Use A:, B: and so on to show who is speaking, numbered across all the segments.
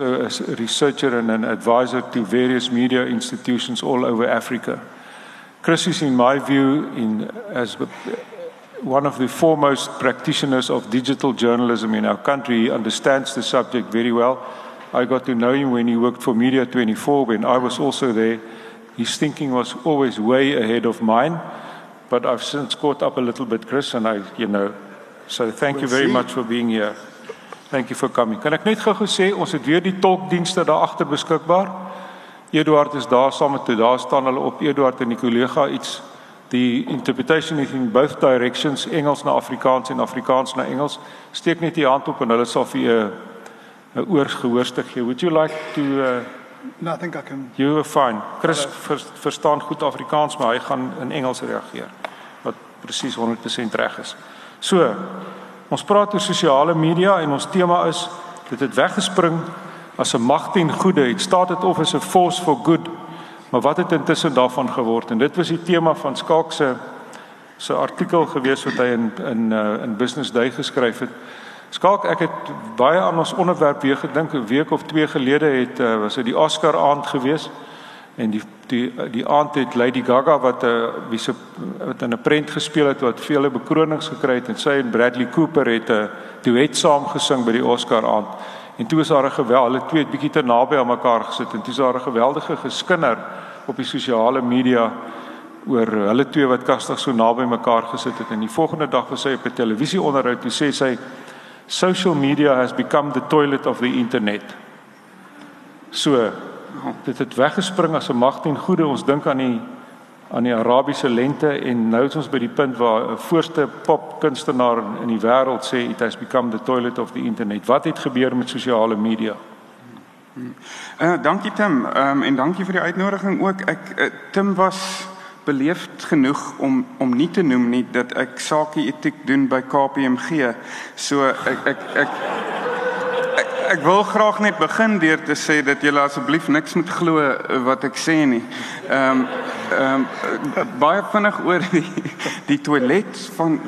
A: as a researcher and an advisor to various media institutions all over Africa. Chris is, in my view, in, as one of the foremost practitioners of digital journalism in our country. He understands the subject very well. I got to know him when he worked for Media 24 when I was also there. His thinking was always way ahead of mine, but I've since caught up a little bit, Chris, and I, you know, so thank we'll you very see. much for being here. You for coming. Kan ek net gou sê ons het weer die tolkdienste daar agter beskikbaar. Eduard is daar saam met toe. Daar staan hulle op Eduard en die kollega iets. Die interpretation is in both directions, Engels na Afrikaans en Afrikaans na Engels. Steek net die hand op en hulle sal vir 'n 'n oorsgehoorstig gee. Would you like to uh
B: No, I think I can.
A: You are fine. Chris ver, verstaan goed Afrikaans, maar hy gaan in Engels reageer. Wat presies 100% reg is. So, Ons praat oor sosiale media en ons tema is dit het weggespring as 'n mag ten goeie. It started off as a force for good. Maar wat het intussen daarvan geword? En dit was die tema van Skalk se se artikel gewees wat hy in in uh, in Business Day geskryf het. Skalk, ek het baie aan ons onderwerp weer gedink 'n week of twee gelede het uh, was dit die Oscar aand geweest en die die die aand het Lady Gaga wat 'n eh, wie se wat in 'n prent gespeel het wat vele bekronings gekry het en sy en Bradley Cooper het 'n duet saam gesing by die Oscar aand. En toe was daar 'n geweld, hulle twee het bietjie te naby aan mekaar gesit en toe was daar 'n geweldige geskinder op die sosiale media oor hulle twee wat kastig so naby mekaar gesit het en die volgende dag was sy op 'n televisie onderhoud toe sê sy social media has become the toilet of the internet. So dit het weggespring as 'n mag ten goeie. Ons dink aan die aan die Arabiese lente en nou is ons by die punt waar 'n voorste popkunstenaar in die wêreld sê it has become the toilet of the internet. Wat het gebeur met sosiale media?
C: Uh dankie Tim. Ehm um, en dankie vir die uitnodiging ook. Ek uh, Tim was beleefd genoeg om om nie te noem nie dat ek sakie etiek doen by KPMG. So ek ek ek ek wil graag net begin deur te sê dat julle asseblief niks moet glo wat ek sê nie. Ehm um, ehm um, baie vinnig oor die die toilet van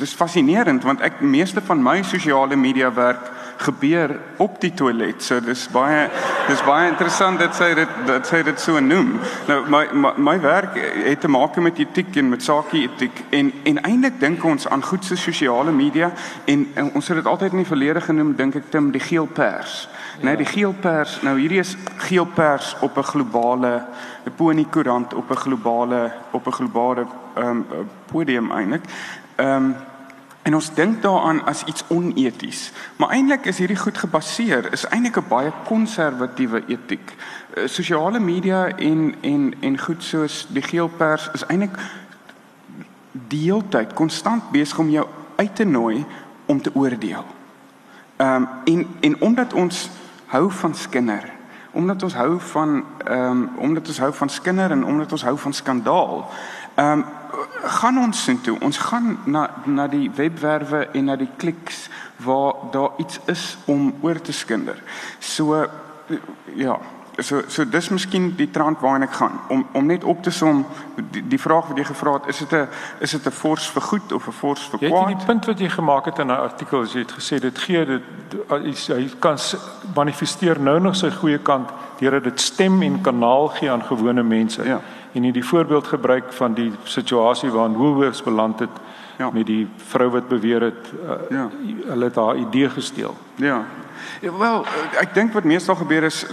C: dis fascinerend want ek meeste van my sosiale media werk gebeur op die toilet. So dis baie dis baie interessant dat sy dit dat sy dit so noem. Nou my my, my werk het te maak met etiek en met sakie etiek en en eintlik dink ons aan goed so sosiale media en, en ons het dit altyd in die verlede genoem dink ek Tim die geel pers. Ja. Nee, die geel pers. Nou hierdie is geel pers op 'n globale 'n pony koerant op 'n globale op 'n globale ehm um, podium eintlik. Ehm um, En ons dink daaraan as iets oneties. Maar eintlik is hierdie goed gebaseer is eintlik 'n baie konservatiewe etiek. Uh, sosiale media en en en goed soos die geel pers is eintlik die hele tyd konstant besig om jou uit te nooi om te oordeel. Ehm um, en en omdat ons hou van skinder, omdat ons hou van ehm um, omdat ons hou van skinder en omdat ons hou van skandaal, ehm um, gaan ons sien toe. Ons gaan na na die webwerwe en na die kliks waar daar iets is om oor te skinder. So ja, so so dis miskien die trant waarheen ek gaan om om net op te som die, die vraag wat jy gevra het, is dit 'n is dit 'n fors vir goed of 'n fors vir kwaad?
A: Jy die punt wat jy gemaak het in 'n artikel, as jy het gesê dit gee dit hy kan manifesteer nou nog sy goeie kant deur dit stem en kanaal gee aan gewone mense. Ja en nie die voorbeeld gebruik van die situasie waarin Woolworths beland het ja. met die vrou wat beweer het uh, ja. hulle het haar idee gesteel.
C: Ja. ja wel, eh, ek dink wat meestal gebeur is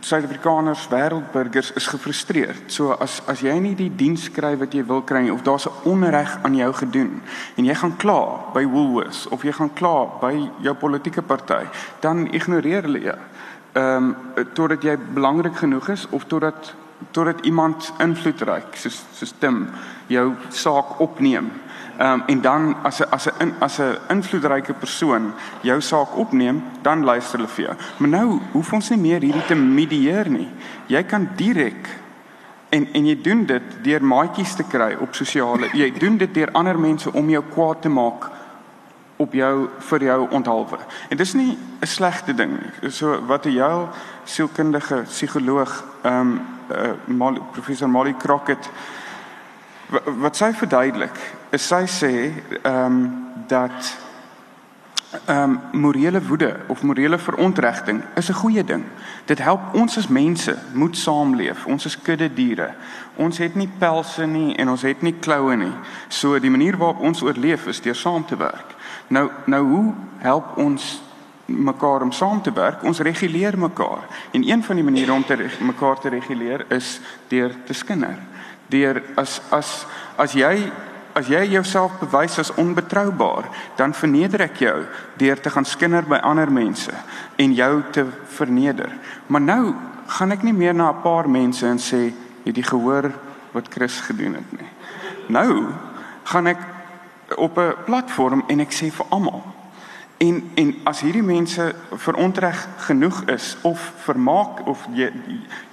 C: Suid-Afrikaners, wêreldburgers is gefrustreerd. So as as jy nie die diens kry wat jy wil kry of daar's 'n onreg aan jou gedoen en jy gaan kla by Woolworths of jy gaan kla by jou politieke party, dan ignoreer hulle jou. Ehm um, totdat jy belangrik genoeg is of totdat totdat iemand invloedryk soos soos Tim jou saak opneem. Ehm um, en dan as 'n as 'n as 'n invloedryke persoon jou saak opneem, dan luister hulle vir jou. Maar nou hoef ons nie meer hierdie te medieer nie. Jy kan direk en en jy doen dit deur maatjies te kry op sosiale. Jy doen dit deur ander mense om jou kwaad te maak op jou vir jou onthaalwe. En dis nie 'n slegte ding nie. So wat 'n jou sielkundige psigoloog ehm um, uh, Molly, professor Molly Crockett wat sy verduidelik is sy sê ehm um, dat ehm um, morele woede of morele verontregting is 'n goeie ding. Dit help ons as mense moet saamleef. Ons is kudde diere. Ons het nie pelse nie en ons het nie kloue nie. So die manier waarop ons oorleef is deur saam te werk. Nou nou hoe help ons mekaar om saam te werk? Ons reguleer mekaar. En een van die maniere om te mekaar te reguleer is deur te skinder. Deur as as as jy as jy jouself bewys as onbetroubaar, dan verneder ek jou deur te gaan skinder by ander mense en jou te verneder. Maar nou gaan ek nie meer na 'n paar mense en sê het jy gehoor wat Chris gedoen het nie. Nou gaan ek op 'n platform en ek sê vir almal En en as hierdie mense verontreg genoeg is of vermaak of jy,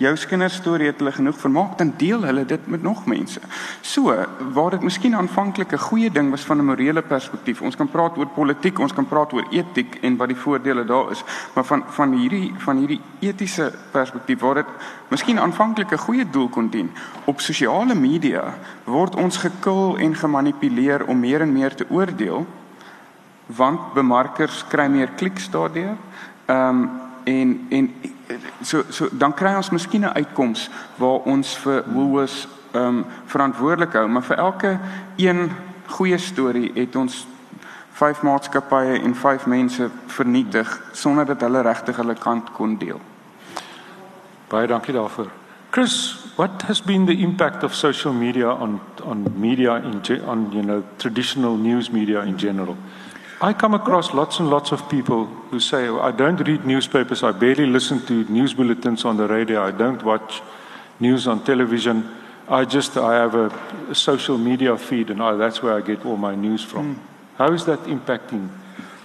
C: jou kinderstorie het hulle genoeg vermaak, dan deel hulle dit met nog mense. So, waar dit miskien aanvanklik 'n goeie ding was van 'n morele perspektief. Ons kan praat oor politiek, ons kan praat oor etiek en wat die voordele daar is, maar van van hierdie van hierdie etiese perspektief waar dit miskien aanvanklik 'n goeie doel kon dien. Op sosiale media word ons gekil en gemanipuleer om meer en meer te oordeel want bemarkers kry meer kliks daardeur. Ehm um, en en so so dan kry ons miskien 'n uitkoms waar ons vir Woolworths ehm um, verantwoordelik hou, maar vir elke een goeie storie het ons vyf maatskappye en vyf mense vernietig sonder dat hulle regtig hulle kant kon deel.
A: Baie dankie daarvoor. Chris, what has been the impact of social media on on media in on you know traditional news media in general? I come across lots and lots of people who say, I don't read newspapers, I barely listen to news bulletins on the radio, I don't watch news on television. I just I have a, a social media feed and I, that's where I get all my news from. Mm. How is that impacting?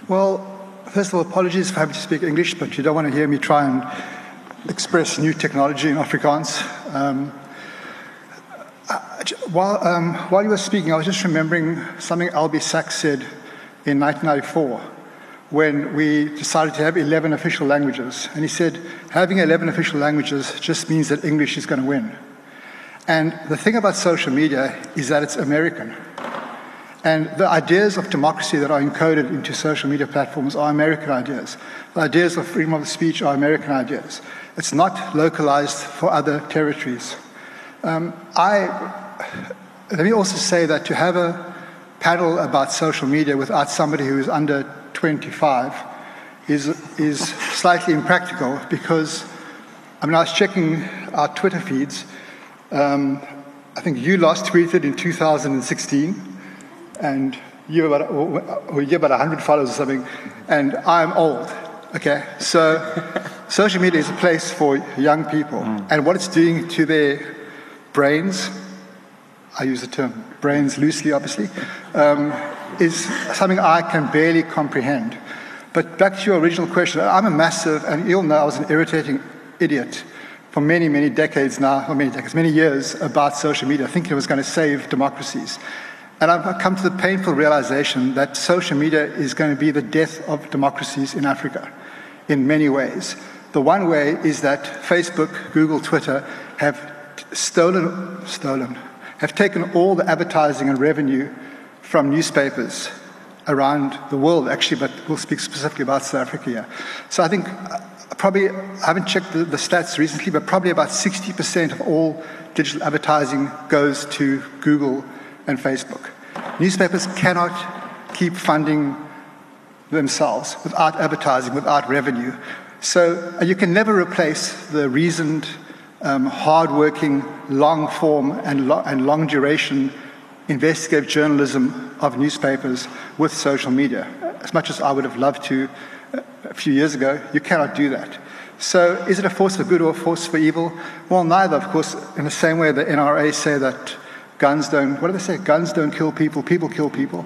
B: Well, first of all, apologies for having to speak English, but you don't want to hear me try and express new technology in Afrikaans. Um, while, um, while you were speaking, I was just remembering something Albie Sachs said in 1994 when we decided to have 11 official languages. And he said, having 11 official languages just means that English is going to win. And the thing about social media is that it's American. And the ideas of democracy that are encoded into social media platforms are American ideas. The ideas of freedom of speech are American ideas. It's not localized for other territories. Um, I, let me also say that to have a paddle about social media without somebody who is under 25 is, is slightly impractical because, I mean, I was checking our Twitter feeds. Um, I think you last tweeted in 2016, and you have about, or you have about 100 followers or something, and I'm old. Okay, so social media is a place for young people, mm. and what it's doing to their brains, I use the term brains loosely, obviously, um, is something I can barely comprehend. But back to your original question, I'm a massive, and you'll know I was an irritating idiot for many, many decades now, or many decades, many years about social media, thinking it was going to save democracies. And I've come to the painful realization that social media is going to be the death of democracies in Africa in many ways. The one way is that Facebook, Google, Twitter have stolen, stolen, have taken all the advertising and revenue from newspapers around the world, actually, but we'll speak specifically about South Africa here. So I think uh, probably, I haven't checked the, the stats recently, but probably about 60% of all digital advertising goes to Google and Facebook. Newspapers cannot keep funding themselves without advertising, without revenue. So you can never replace the reasoned um, hard-working, long-form and, lo- and long-duration investigative journalism of newspapers with social media. As much as I would have loved to uh, a few years ago, you cannot do that. So, is it a force for good or a force for evil? Well, neither, of course, in the same way the NRA say that guns don't, what do they say? Guns don't kill people, people kill people.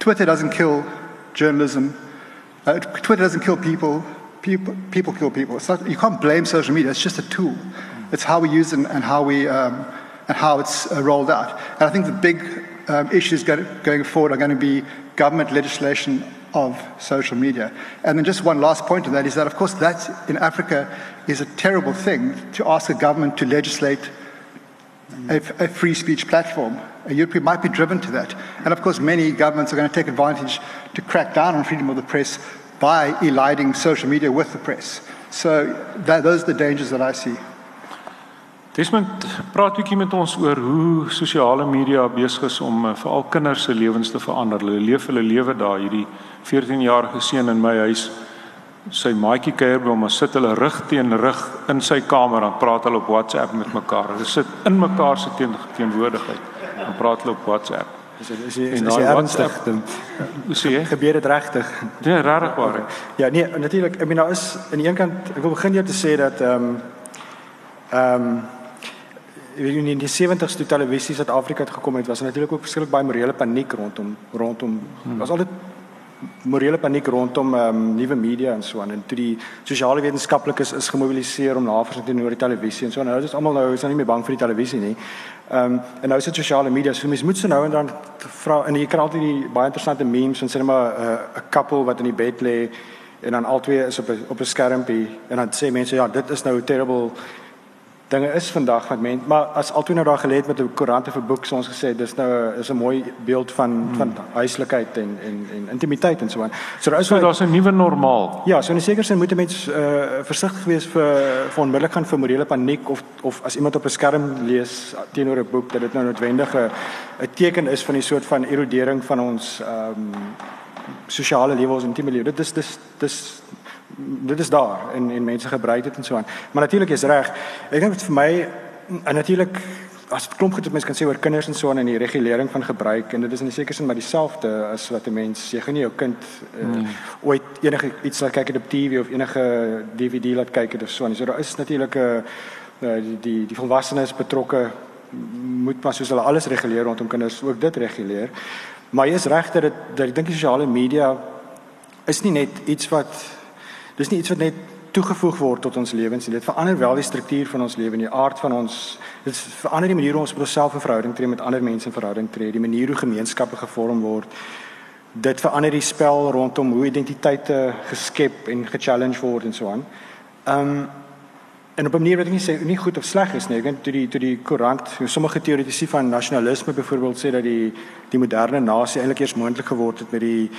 B: Twitter doesn't kill journalism. Uh, Twitter doesn't kill people, people, people kill people. Not, you can't blame social media, it's just a tool. It's how we use it and how, we, um, and how it's uh, rolled out. And I think the big um, issues going forward are going to be government legislation of social media. And then just one last point on that is that, of course, that in Africa is a terrible thing to ask a government to legislate a, a free speech platform. And Europe might be driven to that. And of course, many governments are going to take advantage to crack down on freedom of the press by eliding social media with the press. So that, those are the dangers that I see.
A: Desmond, praat bietjie met ons oor hoe sosiale media besig is om uh, veral kinders se lewens te verander. Hulle leef hulle lewe daar hierdie 14-jarige seun in my huis. Sy maatjie kuier by hom, sit hulle rug teen rug in sy kamer en praat hulle op WhatsApp met mekaar. Hulle sit in mekaar se teen, teenwoordigheid en praat hulle op WhatsApp.
D: Is dit is jy ernstig?
A: Hoe sê jy?
D: Gebeur dit regtig?
A: Nee, regtig waar.
D: Ja, nee, natuurlik. Ek bedoel nou is aan die een kant ek wil begin jou te sê dat ehm um, ehm um, in die 70s toe televisie Suid-Afrika het gekom het, was natuurlik ook verskriklik baie morele paniek rondom rondom hmm. was altyd morele paniek rondom ehm um, nuwe media en so aan en toe die sosiale wetenskaplikes is gemobiliseer om navorsing te doen oor die televisie en so en nou is almal nou is nou nie meer bang vir die televisie nie. Ehm um, en nou is dit sosiale media. So mense moet so nou en dan vra en jy kry altyd die baie interessante memes van sê maar 'n uh, couple wat in die bed lê en dan albei is op 'n op 'n skermpie en dan sê mense ja, dit is nou terrible dinge is vandag wat mense maar as altoe nou daar gelê het met 'n koerante vir boek soos ons gesê dis nou is 'n mooi beeld van hmm. van huislikheid en en en intimiteit en so aan.
A: So daar is so daar's 'n nuwe normaal.
D: Ja, so in 'n sekere sin moet 'n mens uh, versigtig wees vir vir onmiddellik gaan vir morele paniek of of as iemand op 'n skerm lees teenoor 'n boek dat dit nou noodwendig 'n 'n teken is van die soort van erodering van ons ehm um, sosiale lewe ons intieme lewe. Dit is dis dis dit is daar en en mense gebruik dit en so aan. Maar natuurlik is reg. Ek dink vir my en natuurlik as klomp goed wat mense kan sê oor kinders en so aan en die regulering van gebruik en dit is in 'n sekere sin maar dieselfde as wat 'n mens jy gaan nie jou kind uh, hmm. ooit enige iets laat kyk op TV of enige DVD laat kyk of so aan. So daar is natuurlik 'n uh, die die, die volwassenes betrokke moet maar soos hulle alles reguleer rondom kinders ook dit reguleer. Maar jy is reg dat dit dat ek dink die sosiale media is nie net iets wat Dis nie iets wat net toegevoeg word tot ons lewens nie. Dit verander wel die struktuur van ons lewe en die aard van ons. Dit verander die manier hoe ons met onsself in verhouding tree met ander mense in verhouding tree, die manier hoe gemeenskappe gevorm word. Dit verander die spel rondom hoe identiteite geskep en gechallenge word en so aan. Um en op 'n manier wat ek nie sê nie goed of sleg is nie. Ek dink toe die toe die koerant, sommige teoretici van nasionalisme byvoorbeeld sê dat die die moderne nasie eintlik eers moontlik geword het met die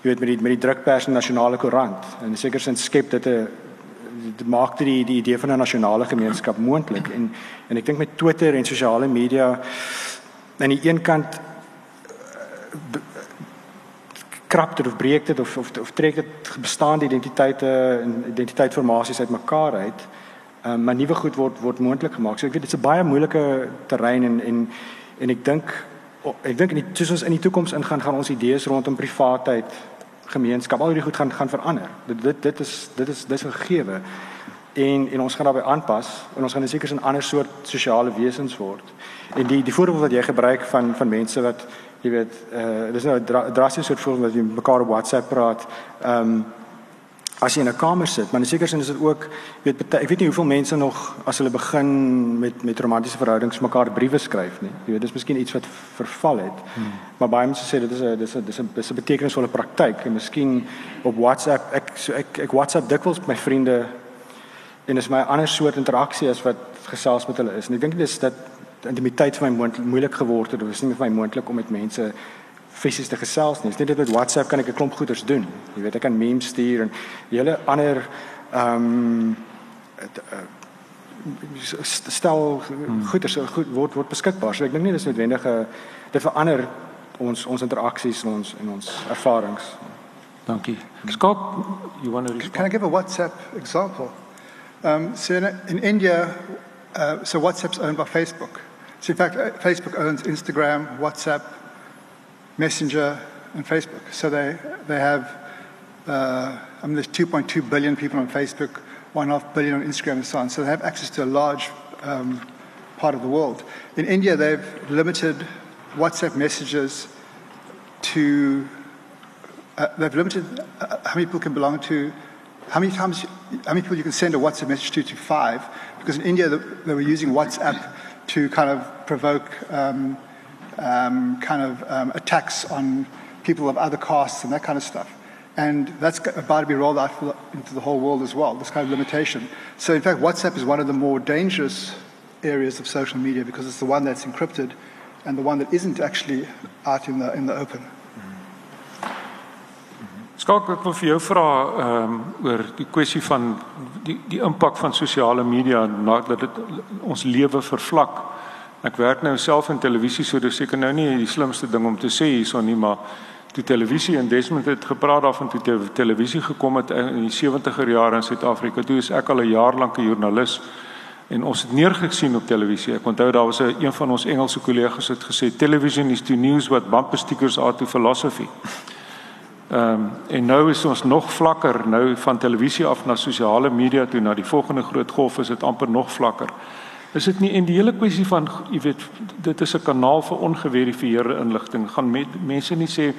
D: jy weet met die met die drukpers en nasionale koerant en seker sin skep dit 'n maak dit die die idee van 'n nasionale gemeenskap moontlik en en ek dink met Twitter en sosiale media aan die een kant krap dit of breek dit of of of trek dit bestaande identiteite en identiteitsformasies uitmekaar uit. Ehm um, maar nuwe goed word word moontlik gemaak. So ek weet dit is 'n baie moeilike terrein en en en ek dink ek dink in die soos ons in die toekoms ingaan gaan ons idees rondom privaatheid gemeenskap, al hierdie goed gaan gaan verander. Dit dit dit is dit is dis 'n gegewe. En en ons gaan daarbey aanpas en ons gaan seker 'n ander soort sosiale wesens word. En die die voorbeeld wat jy gebruik van van mense wat jy weet, uh dis nou 'n dra drastiese soort voorbeeld wat jy mekaar op WhatsApp praat. Ehm um, as jy in 'n kamer sit, maar seker sin is dit ook weet ek weet nie hoeveel mense nog as hulle begin met met romantiese verhoudings mekaar briewe skryf nie. Jy weet dis miskien iets wat verval het. Hmm. Maar baie mense sê dit is 'n dis 'n dis 'n dis 'n betekenisvolle praktyk en miskien op WhatsApp ek so ek ek WhatsApp dikwels met my vriende en is my ander soort interaksie as wat gesels met hulle is. En ek dink dis dat intimiteit vir my moeilik geword het. Dit is nie vir my moontlik om met mense fisies te gesels nie. Dis net dit met WhatsApp kan ek 'n klomp goeders doen. Jy weet ek kan memes stuur en hele ander ehm um, stel hmm. goeders goed word word beskikbaar. So ek dink nie dis noodwendig 'n dit verander ons ons interaksies en ons en ons ervarings.
A: Dankie. Scott, you want to respond?
B: Can I give a WhatsApp example? Um, so in, in India, uh, so WhatsApp's owned by Facebook. So in fact, uh, Facebook owns Instagram, WhatsApp, Messenger, and Facebook. So they, they have, uh, I mean, there's 2.2 billion people on Facebook, 1.5 billion on Instagram, and so on. So they have access to a large um, part of the world. In India, they've limited WhatsApp messages to, uh, they've limited uh, how many people can belong to, how many times, how many people you can send a WhatsApp message to, to five. Because in India, they were using WhatsApp to kind of provoke um, um, kind of um, attacks on people of other castes and that kind of stuff. And that's about to be rolled out into the whole world as well, this kind of limitation. So, in fact, WhatsApp is one of the more dangerous areas of social media because it's the one that's encrypted and the one that isn't actually out in the in the open.
A: Skalk ek wil vir jou vra ehm um, oor die kwessie van die die impak van sosiale media nadat dit ons lewe vervlak. Ek werk nou self in televisie so dis seker nou nie die slimste ding om te sê hierson nie maar toe televisie en Desmond het gepraat daarvan toe te, televisie gekom het in die 70er jare in Suid-Afrika toe is ek al 'n jaar lank 'n joernalis en ons het neergesien op televisie. Ek onthou daar was 'n een van ons Engelse kollegas het gesê television is the news what bumper stickers are to philosophy. Ehm um, en nou is ons nog vlakker nou van televisie af na sosiale media toe na die volgende groot golf is dit amper nog vlakker. Is dit nie en die hele kwessie van jy weet dit is 'n kanaal vir ongeverifieerde inligting. Gaan met, mense nie sê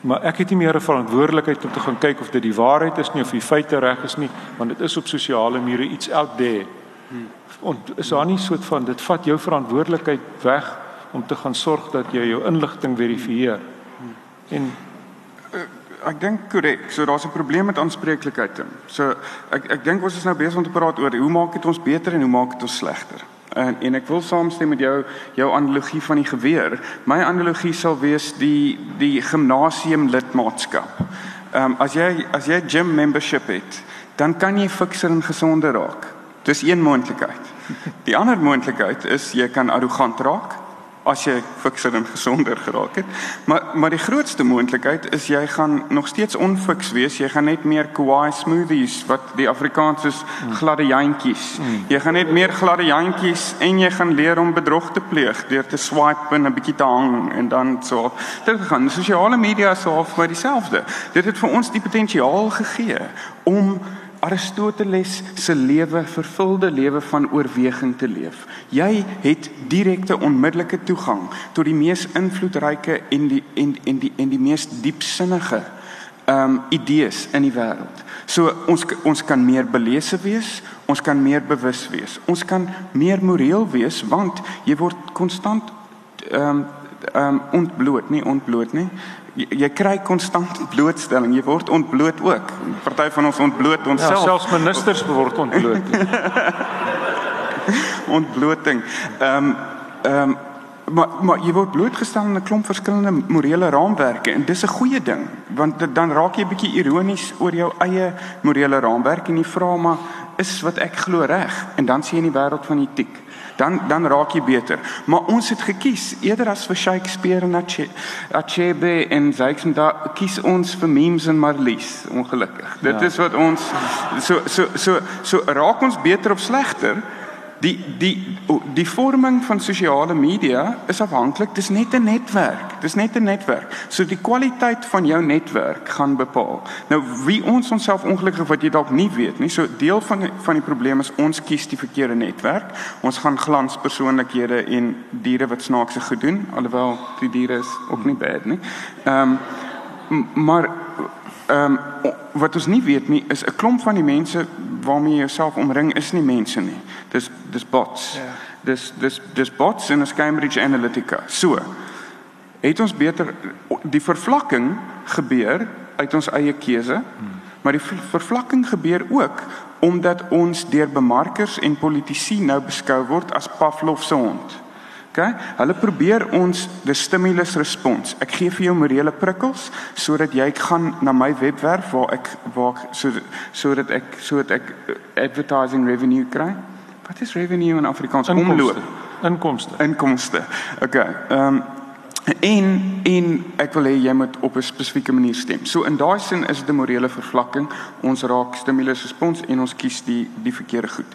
A: maar ek het nie meer 'n verantwoordelikheid om te gaan kyk of dit die waarheid is nie of die feite reg is nie, want dit is op sosiale media iets out there. Hmm. En is daar nie soort van dit vat jou verantwoordelikheid weg om te gaan sorg dat jy jou inligting verifieer. Hmm. En
C: ek dink korrek. So daar's 'n probleem met aanspreeklikheid. So ek ek dink ons is nou besig om te praat oor hoe maak dit ons beter en hoe maak dit ons slegter. En en ek wil saamstem met jou jou analogie van die geweer. My analogie sal wees die die gimnasium lidmaatskap. Ehm um, as jy as jy gym membership het, dan kan jy fikser en gesonder raak. Dis een moontlikheid. Die ander moontlikheid is jy kan arrogant raak as jy fikser en gesonder geraak het. Maar maar die grootste moontlikheid is jy gaan nog steeds onfiks wees. Jy gaan net meer kwaai smoothies wat die Afrikaans is gladde jantjies. Jy gaan net meer gladde jantjies en jy gaan leer om bedrog te pleeg deur te swipe en 'n bietjie te hang en dan so. Dit gaan sosiale media so half maar dieselfde. Dit het vir ons die potensiaal gegee om Aristoteles se lewe vervulde lewe van oorweging te leef. Jy het direkte onmiddellike toegang tot die mees invloedryke en die en en die en die mees diepsinnige ehm um, idees in die wêreld. So ons ons kan meer belese wees, ons kan meer bewus wees. Ons kan meer moreel wees want jy word konstant ehm um, ehm um, ontbloot, nie ontbloot nie jy, jy kry konstant blootstelling. Jy word ontbloot ook. Party van ons ontbloot onsself.
A: Ja, selfs ministers word ontbloot.
C: ontbloting. Ehm um, ehm um, maar maar jy word blootgestel aan 'n klomp verskillende morele raamwerke en dis 'n goeie ding want dan raak jy bietjie ironies oor jou eie morele raamwerk en jy vra maar is wat ek glo reg en dan sien jy in die wêreld van etiek dan dan raak jy beter. Maar ons het gekies eerder as vir Shakespeare en Achebe en Zykes da kies ons vir memes en Marlies, ongelukkig. Dit ja. is wat ons so so so so raak ons beter of slegter die die die vorming van sosiale media is afhanklik dis net 'n netwerk dis net 'n netwerk. So die kwaliteit van jou netwerk gaan bepaal. Nou wie ons onsself ongelukkig wat jy dalk nie weet nie so deel van die, van die probleem is ons kies die verkeerde netwerk. Ons gaan glanspersoonlikhede en diere wat snaakse goed doen alhoewel die diere is ook nie bad nie. Ehm um, maar ehm um, wat ons nie weet nie is 'n klomp van die mense waarmee jy jouself omring is nie mense nie. Dis dis bots. Ja. Dis dis dis bots in 'n Cambridge Analytica. So het ons beter die vervlakking gebeur uit ons eie keuse. Hmm. Maar die vervlakking gebeur ook omdat ons deur bemarkers en politici nou beskou word as Pavlov se hond. OK? Hulle probeer ons die stimulus respons. Ek gee vir jou morele prikkels sodat jy gaan na my webwerf waar ek waar so sodat ek sodat ek eh, advertising revenue kry. Wat is revenue in Afrikaans?
A: Omloop. Inkomste.
C: Inkomste. OK. Ehm um, en en ek wil hê jy moet op 'n spesifieke manier stem. So in daai sin is dit 'n morele vervlakking. Ons raak stimulus respons en ons kies die die verkeerde goed.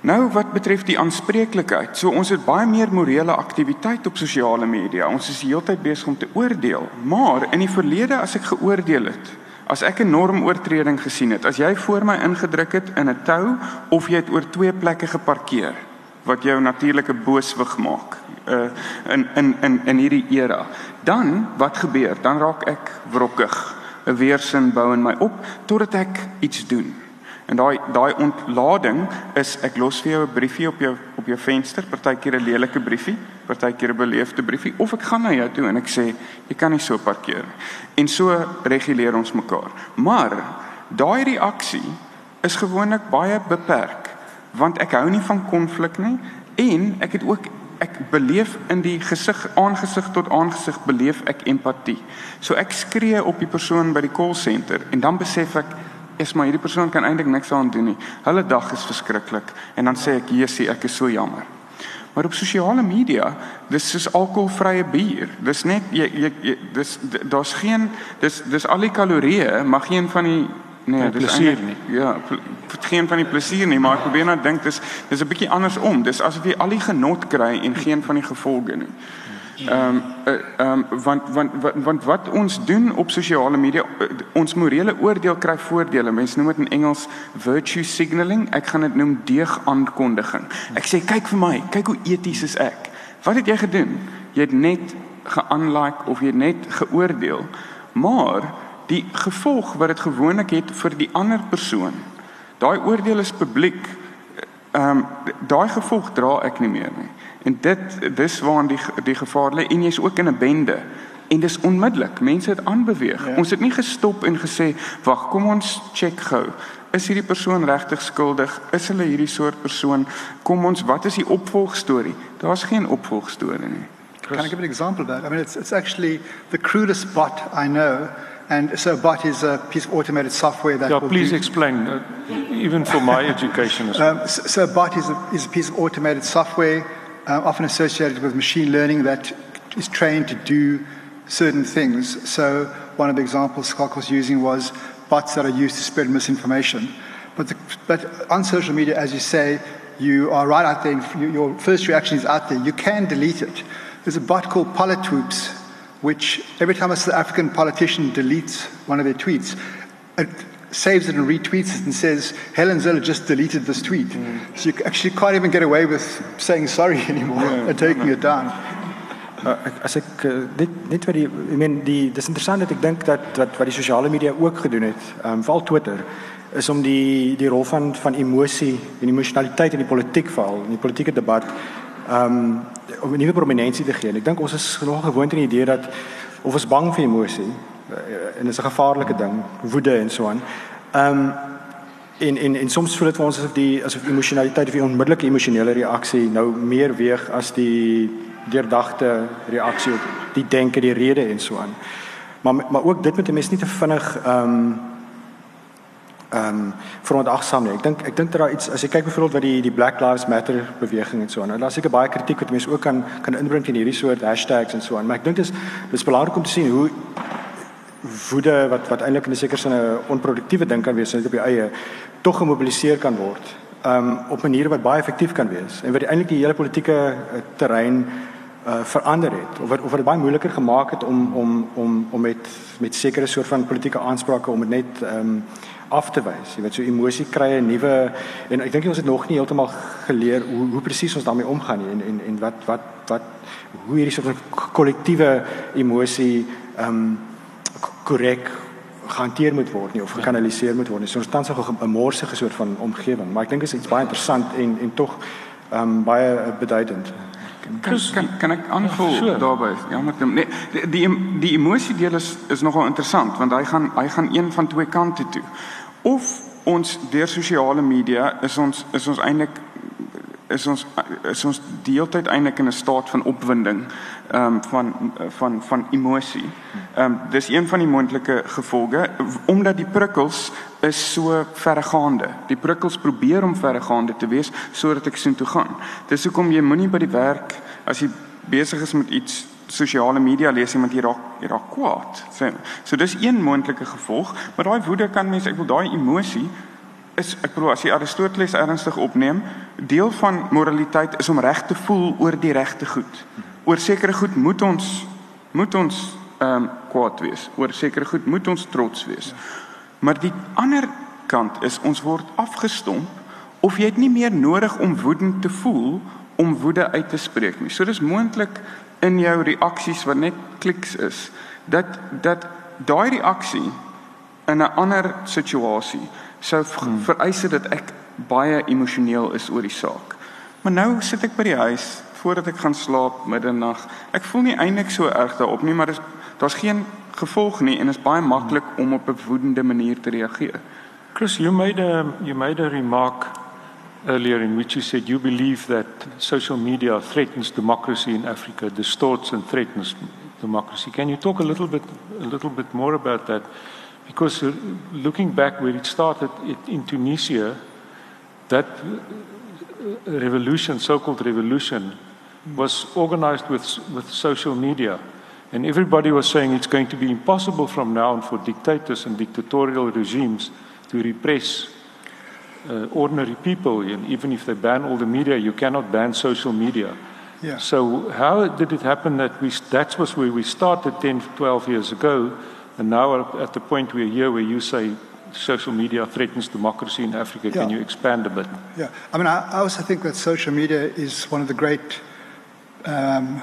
C: Nou wat betref die aanspreeklikheid. So ons het baie meer morele aktiwiteit op sosiale media. Ons is heeltyd besig om te oordeel. Maar in die verlede as ek geoordeel het, as ek 'n normoortreding gesien het, as jy voor my ingedruk het in 'n tou of jy het oor twee plekke geparkeer wat jou natuurlike booswig maak uh, in in in in hierdie era, dan wat gebeur? Dan raak ek wrokkig. 'n Weersin bou in my op totdat ek iets doen. En daai daai ontlading is ek los vir jou 'n briefie op jou op jou venster, partykeer 'n lelike briefie, partykeer 'n beleefde briefie of ek gaan na jou toe en ek sê jy kan nie so parkeer nie. En so reguleer ons mekaar. Maar daai reaksie is gewoonlik baie beperk want ek hou nie van konflik nie En ek het ook ek beleef in die gesig aangesig tot aangesig beleef ek empatie. So ek skree op die persoon by die call center en dan besef ek is maar hierdie persoon kan eintlik niks aan doen nie. Hulle dag is verskriklik en dan sê ek Jesusie, ek is so jammer. Maar op sosiale media, dis soos alkoholvrye bier. Dis net jy jy, jy dis daar's geen dis dis al die kalorieë, maar geen van die
A: nee, dis plesier nie.
C: Ja, geen van die plesier nie, maar ek probeer nou dink dis dis 'n bietjie andersom. Dis asof jy al die genot kry en geen van die gevolge nie. Ehm um, ehm um, want, want want wat ons doen op sosiale media uh, ons morele oordeel kry voordele. Mense noem dit in Engels virtue signaling. Ek gaan dit noem deeg aankondiging. Ek sê kyk vir my, kyk hoe eties is ek. Wat het jy gedoen? Jy het net geunlike of jy het net geoordeel. Maar die gevolg wat dit gewoonlik het vir die ander persoon. Daai oordeel is publiek. Ehm um, daai gevolg dra ek nie meer nie. En dit dis waar die die gevaar lê en jy's ook in 'n bende en dis onmiddellik. Mense het aanbeweeg. Ja. Ons het nie gestop en gesê, "Wag, kom ons check gou. Is hierdie persoon regtig skuldig? Is hulle hierdie soort persoon? Kom ons, wat is die opvolgstorie?" Daar's geen opvolgstorie nie.
B: Can I give an example of that? I mean, it's, it's actually the crudest bot I know And so bot is a piece of automated software that
A: Yeah, please do, explain, uh, even for my education.
B: Um, so, so bot is a, is a piece of automated software, uh, often associated with machine learning that is trained to do certain things. So one of the examples Scott was using was bots that are used to spread misinformation. But, the, but on social media, as you say, you are right out there, your first reaction is out there. You can delete it. There's a bot called Politioops which every time a South African politician deletes one of their tweets, it saves it and retweets it and says, Helen Ziller just deleted this tweet. Mm. So you actually can't even get away with saying sorry anymore yeah, and taking it down.
D: Uh, as ek uh, dit net wat die I mean die dis interessant dat ek dink dat wat wat die sosiale media ook gedoen het, ehm um, veral Twitter is om die die rol van van emosie en emosionaliteit in die politiek veral in die politieke debat ehm um, om 'n nuwe prominensie te gee. En ek dink ons is nog gewoond aan die idee dat of ons bang vir emosie en dit is 'n gevaarlike ding, woede en so aan. Ehm um, en en en soms voel dit vir ons asof die asof emosionaliteit of die onmiddellike emosionele reaksie nou meer weeg as die deurdagte reaksie op die denke, die rede en so aan. Maar maar ook dit met 'n mens nie te vinnig ehm um, ehm um, verontagsaam nie. Ek dink ek dink dat daar iets as jy kyk byvoorbeeld wat die die Black Lives Matter beweging en so aan. Nou daar's seker baie kritiek wat mense ook kan kan inbring in hierdie soort hashtags en so aan. Maar ek dink dis dis belangrik om te sien hoe woede wat wat eintlik in 'n sekere sin 'n onproduktiewe ding kan wees net op die eie tog gemobiliseer kan word. Um, op maniere wat baie effektief kan wees en wat eintlik die hele politieke uh, terrein uh verander het of wat of wat baie moeiliker gemaak het om om om om met met sekere soort van politieke aansprake om dit net um, af te wys. Jy weet so emosie kry 'n nuwe en ek dink ons het nog nie heeltemal geleer hoe hoe presies ons daarmee omgaan nie en en en wat wat wat hoe hierdie soort van kollektiewe emosie ehm um, korrek gehanteer moet word nie of gekanaliseer moet word nie. So ons tans nog 'n morsige soort van omgewing, maar ek dink dit is iets baie interessant en en tog ehm um, baie beduidend.
C: Kan, kan kan ek aanvul ja, sure. daarbey? Ja, maar nee, die die, die emosie deel is is nogal interessant want hy gaan hy gaan een van twee kante toe of ons deur sosiale media is ons is ons eintlik is ons is ons deeltyd eintlik in 'n staat van opwinding ehm um, van van van emosie. Ehm um, dis een van die moontlike gevolge omdat die prikkels is so verregaande. Die prikkels probeer om verregaande te wees sodat ek sien toe gaan. Dis hoekom jy moenie by die werk as jy besig is met iets sosiale media lees iemand hier raak hier raak kwaad. So, so dis een moontlike gevolg, maar daai woede kan mense, ek wil daai emosie is ek bedoel as jy Aristoteles ernstig opneem, deel van moraliteit is om reg te voel oor die regte goed. Oor sekere goed moet ons moet ons ehm um, kwaad wees. Oor sekere goed moet ons trots wees. Maar die ander kant is ons word afgestomp of jy het nie meer nodig om woedend te voel om woede uit te spreek nie. So dis moontlik in jou reaksies wat net kliks is dat dat daai reaksie in 'n ander situasie sou hmm. vereis dat ek baie emosioneel is oor die saak. Maar nou sit ek by die huis voordat ek gaan slaap middernag. Ek voel nie eintlik so erg daarop nie, maar daar's geen gevolg nie en is baie maklik om op 'n woedende manier te reageer.
A: Chris, you made a you made a remark earlier in which you said you believe that social media threatens democracy in Africa, distorts and threatens democracy. Can you talk a little bit, a little bit more about that? Because uh, looking back where it started it, in Tunisia, that uh, revolution, so-called revolution, was organized with, with social media. And everybody was saying it's going to be impossible from now on for dictators and dictatorial regimes to repress uh, ordinary people. And even if they ban all the media, you cannot ban social media.
B: Yeah.
A: So how did it happen that we that was where we started 10, 12 years ago, and now at the point we're here where you say social media threatens democracy in Africa.
B: Yeah.
A: Can you expand a bit?
B: Yeah, I mean, I, I also think that social media is one of the great um,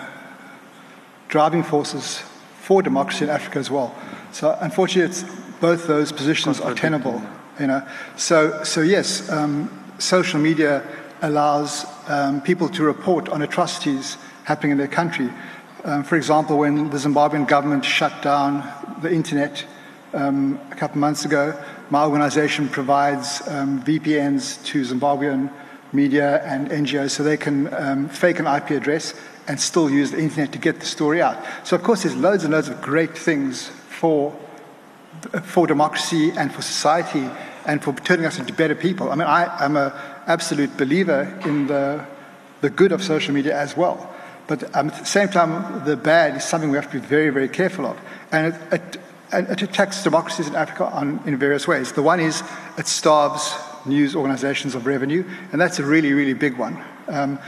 B: driving forces for democracy in Africa as well. So, unfortunately, it's, both those positions are tenable. You know, so so yes, um, social media allows um, people to report on atrocities happening in their country. Um, for example, when the Zimbabwean government shut down the internet um, a couple of months ago, my organization provides um, VPNs to Zimbabwean media and NGOs so they can um, fake an IP address and still use the internet to get the story out. So, of course, there's loads and loads of great things for, for democracy and for society and for turning us into better people. I mean, I, am an absolute believer in the, the good of social media as well. But um, at the same time, the bad is something we have to be very, very careful of. And it, it, it attacks democracies in Africa on, in various ways. The one is it starves news organizations of revenue, and that's a really, really big one. Um,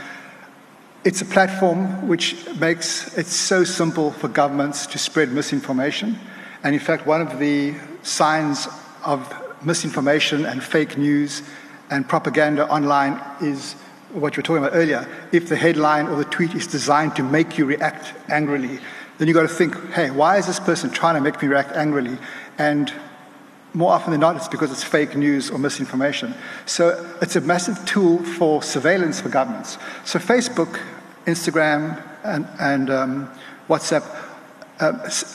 B: it's a platform which makes it so simple for governments to spread misinformation. And in fact, one of the signs of misinformation and fake news and propaganda online is what you were talking about earlier. If the headline or the tweet is designed to make you react angrily, then you've got to think, hey, why is this person trying to make me react angrily? And more often than not, it's because it's fake news or misinformation. So it's a massive tool for surveillance for governments. So Facebook Instagram and, and um, WhatsApp. Uh,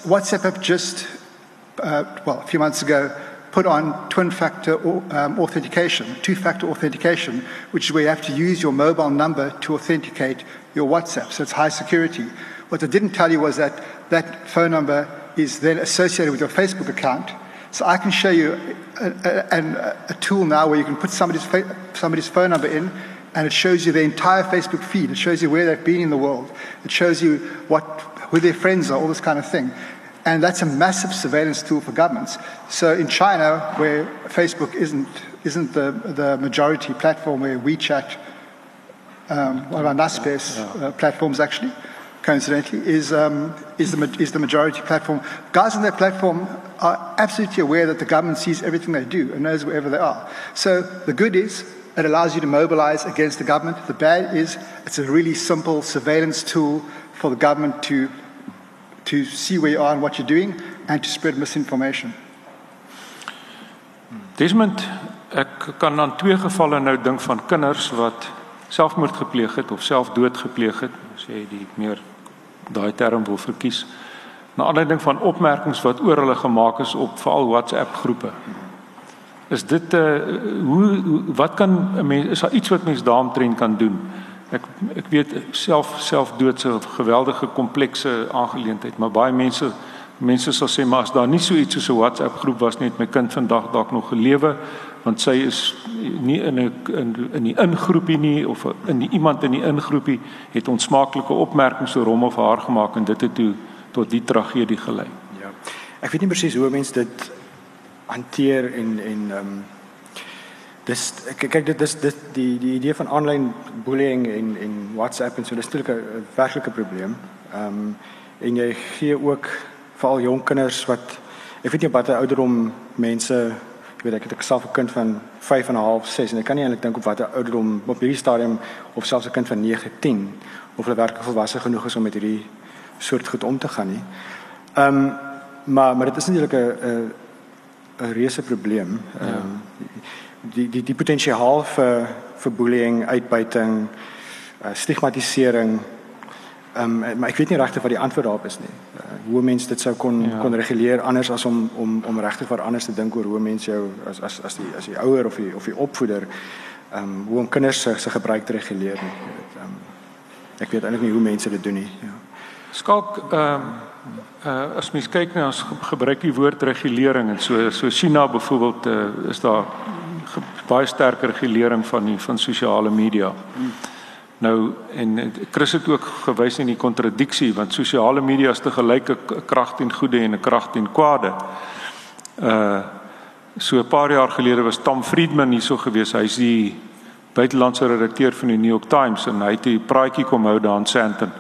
B: WhatsApp have just, uh, well, a few months ago, put on twin factor um, authentication, two factor authentication, which is where you have to use your mobile number to authenticate your WhatsApp. So it's high security. What they didn't tell you was that that phone number is then associated with your Facebook account. So I can show you a, a, a tool now where you can put somebody's, somebody's phone number in and it shows you their entire Facebook feed. It shows you where they've been in the world. It shows you what, who their friends are, all this kind of thing. And that's a massive surveillance tool for governments. So in China, where Facebook isn't, isn't the, the majority platform, where WeChat, um, one of our Naspers uh, platforms actually, coincidentally, is, um, is, the, is the majority platform. Guys on that platform are absolutely aware that the government sees everything they do and knows wherever they are. So the good is it allows you to mobilize against the government. The bad is it's a really simple surveillance tool for the government to, to see where you are and what you're doing and to spread misinformation.
A: Desmond, ek kan aan twee gevalle nou dink van kinders wat selfmoord gepleeg het of selfdood gepleeg het, as jy die meer daai term wil verkies. Na aanleiding van opmerkings wat oor hulle gemaak is op veral WhatsApp groepe is dit uh hoe, hoe wat kan 'n mens is daar iets wat mens daaromtrent kan doen? Ek ek weet self selfdood se geweldige komplekse aangeleentheid, maar baie mense mense sal sê maar as daar nie so iets soos 'n WhatsApp groep was nie, het my kind vandag dalk nog gelewe want sy is nie in 'n in, in die ingroepie nie of in die, iemand in die ingroepie het onsmaaklike opmerkings oor hom of haar gemaak en dit het toe tot die tragedie gelei.
D: Ja. Ek weet nie presies hoe mense dit hanteer en en ehm um, dis kyk dit dis dit die die idee van aanlyn bullying en en WhatsApp en so dis natuurlik 'n werklike probleem. Ehm um, en jy gee ook veral jong kinders wat ek weet nie watter ouderdom mense ek weet ek het ek self 'n kind van 5 en 'n half 6 en ek kan nie eintlik dink op watter ouderdom op hierdie stadium of selfs 'n kind van 9 10 of hulle werklik volwasse genoeg is om met hierdie soort goed om te gaan nie. Ehm um, maar maar dit is natuurlik 'n 'n 'n reuse probleem. Ehm ja. Die die die potensiaal vir vir bullying, uitbuiting, uh, stigmatisering. Ehm um, maar ek weet nie regtig wat die antwoord daarop is nie. Uh, hoe mense dit sou kon ja. kon reguleer anders as om om om regtig vir anders te dink oor hoe mense jou as as as die as die ouer of die of die opvoeder ehm um, hoe om kinders se se gebruik te reguleer nie. Ehm um, ek weet eintlik nie hoe mense dit doen nie. Ja.
A: Skalk ehm um, uh, as mens kyk na ons gebruik die woord regulering en so so China byvoorbeeld uh, is daar baie sterk regulering van die van sosiale media. Nou en Chris het ook gewys in die kontradiksie want sosiale media is te gelyke krag teen goeie en 'n krag teen kwade. Uh so 'n paar jaar gelede was Tom Friedman hierso gewees. Hy's die buitelandse redakteur van die New York Times en hy het 'n praatjie kom hou daar in Sandton.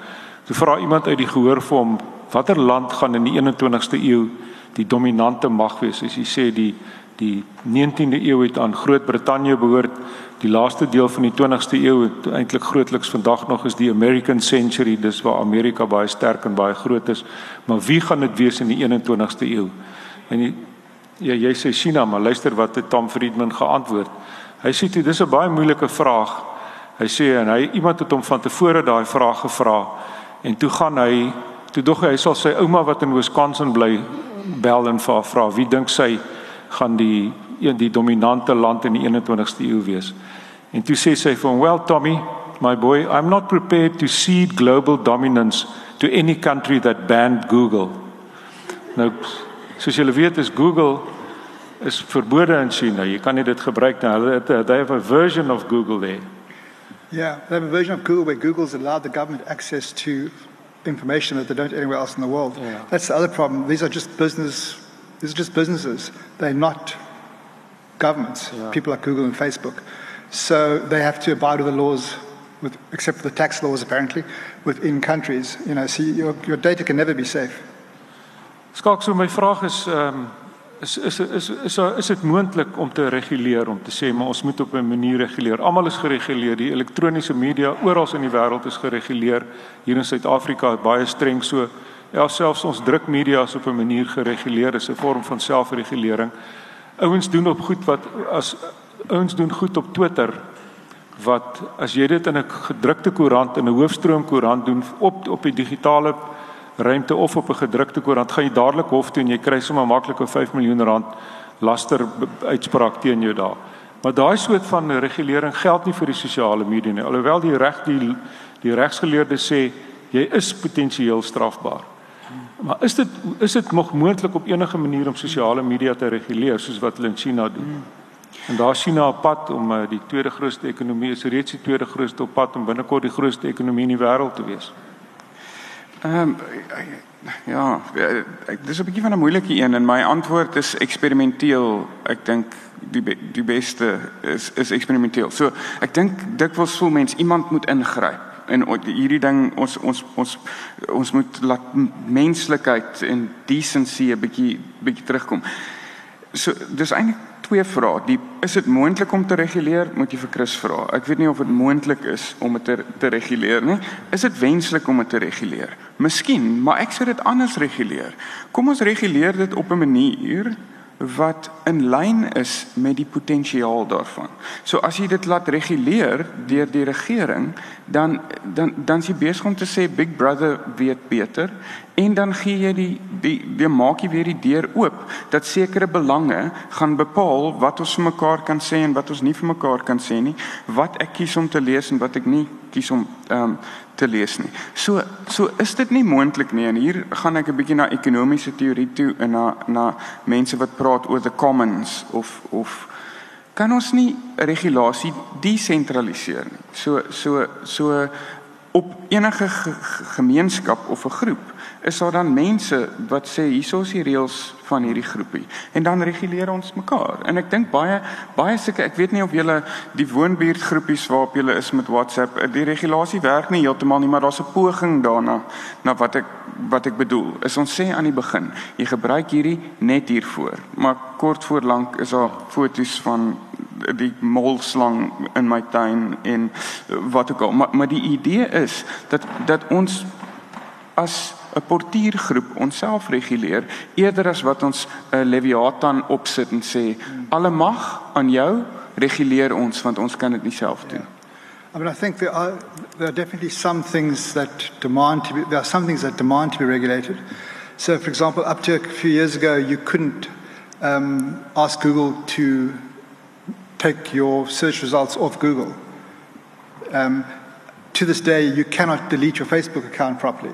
A: Toe vra iemand uit die gehoor vir hom watter land gaan in die 21ste eeu die dominante mag wees? As hy sê die die 19de eeu het aan Groot-Brittanje behoort. Die laaste deel van die 20ste eeu het eintlik grootliks vandag nog is die American century, dis waar Amerika baie sterk en baie groot is. Maar wie gaan dit wees in die 21ste eeu? En die Ja, jy sê China, maar luister wat het Tom Friedman geantwoord. Hy sê dit is 'n baie moeilike vraag. Hy sê en hy iemand het hom van tevore daai vraag gevra en toe gaan hy toe dog hy, sal sy ouma wat in Wisconsin bly bel en vir haar vra wie dink sy gaan die een die dominante land in die 21ste eeu wees. En toe sê sy vir hom, "Well Tommy, my boy, I'm not prepared to cede global dominance to any country that banned Google." Nou soos julle weet is Google is verbode in China. Jy kan nie dit gebruik nie. Hulle het they have a version of Google there.
B: Yeah, they have a version of Google where Google's allowed the government access to information that they don't anywhere else in the world.
A: Yeah.
B: That's the other problem. These are just business. These are just businesses. They're not governments.
A: Yeah.
B: People like Google and Facebook, so they have to abide with the laws, with, except for the tax laws apparently, within countries. You know, so your, your data can never be safe.
A: Skalk so my vraag is um, is is is is is dit moontlik om te reguleer om te sê maar ons moet op 'n manier reguleer. Almal is gereguleer. Die elektroniese media oral in die wêreld is gereguleer. Hier in Suid-Afrika is baie streng so. Ja, selfs ons drukmedia is op 'n manier gereguleer. Dis 'n vorm van selfregulering. Ouens doen op goed wat as ouens doen goed op Twitter wat as jy dit in 'n gedrukte koerant in 'n hoofstroom koerant doen op op die digitale ruimte of op 'n gedrukte koerant gaan jy dadelik hof toe en jy kry sommer maklik 'n 5 miljoen rand laster uitspraak teen jou daar. Maar daai soort van regulering geld nie vir die sosiale media nie. Alhoewel die reg die die regsgeleerdes sê jy is potensieel strafbaar. Maar is dit is dit nog moontlik op enige manier om sosiale media te reguleer soos wat hulle in China doen? En daar sien na 'n pad om uh, die tweede grootste ekonomie is reeds die tweede grootste op pad om binnekort die grootste ekonomie in die wêreld te wees.
C: Ehm um, ja, dis 'n bietjie van 'n moeilike een en my antwoord is eksperimenteel. Ek dink die die beste is is eksperimenteel. So, ek dink dikwels voel mens iemand moet ingryp en hierdie ding ons ons ons ons moet laat menslikheid en decency 'n bietjie bietjie terugkom. So dis eintlik twee vrae. Die is dit moontlik om te reguleer? Moet jy vir Chris vra. Ek weet nie of dit moontlik is om dit te, te reguleer nie. Is dit wenslik om dit te reguleer? Miskien, maar ek sou dit anders reguleer. Kom ons reguleer dit op 'n manier wat in lyn is met die potensiaal daarvan. So as jy dit laat reguleer deur die regering, dan dan dan is jy besig om te sê Big Brother weet beter en dan gee jy die die die maak jy weer die deur oop dat sekere belange gaan bepaal wat ons vir mekaar kan sê en wat ons nie vir mekaar kan sê nie, wat ek kies om te lees en wat ek nie kies om ehm um, te lees nie. So so is dit nie moontlik nie en hier gaan ek 'n bietjie na ekonomiese teorie toe en na na mense wat praat oor the commons of of kan ons nie regulasie desentraliseer nie. So so so op enige gemeenskap of 'n groep is daar dan mense wat sê hierso is die reëls van hierdie groepie en dan reguleer ons mekaar. En ek dink baie baie sulke ek weet nie of julle die woonbuurtgroepies waarop julle is met WhatsApp, die regulasie werk nie heeltemal nie, maar daar's 'n poging daarna na wat ek wat ek bedoel. Is ons sê aan die begin, jy gebruik hierdie net hiervoor, maar kort voor lank is daar foto's van die molslang in my tuin en wat ook al. Maar maar die idee is dat dat ons as 'n portuïergroep onsself reguleer eerder as wat ons 'n leviathan opsit en sê alle mag aan jou reguleer ons want ons kan dit nie self doen.
B: I mean, I think there are there are definitely some things that demand to be there are some things that demand to be regulated. So, for example, up to a few years ago, you couldn't um, ask Google to take your search results off Google. Um, to this day, you cannot delete your Facebook account properly.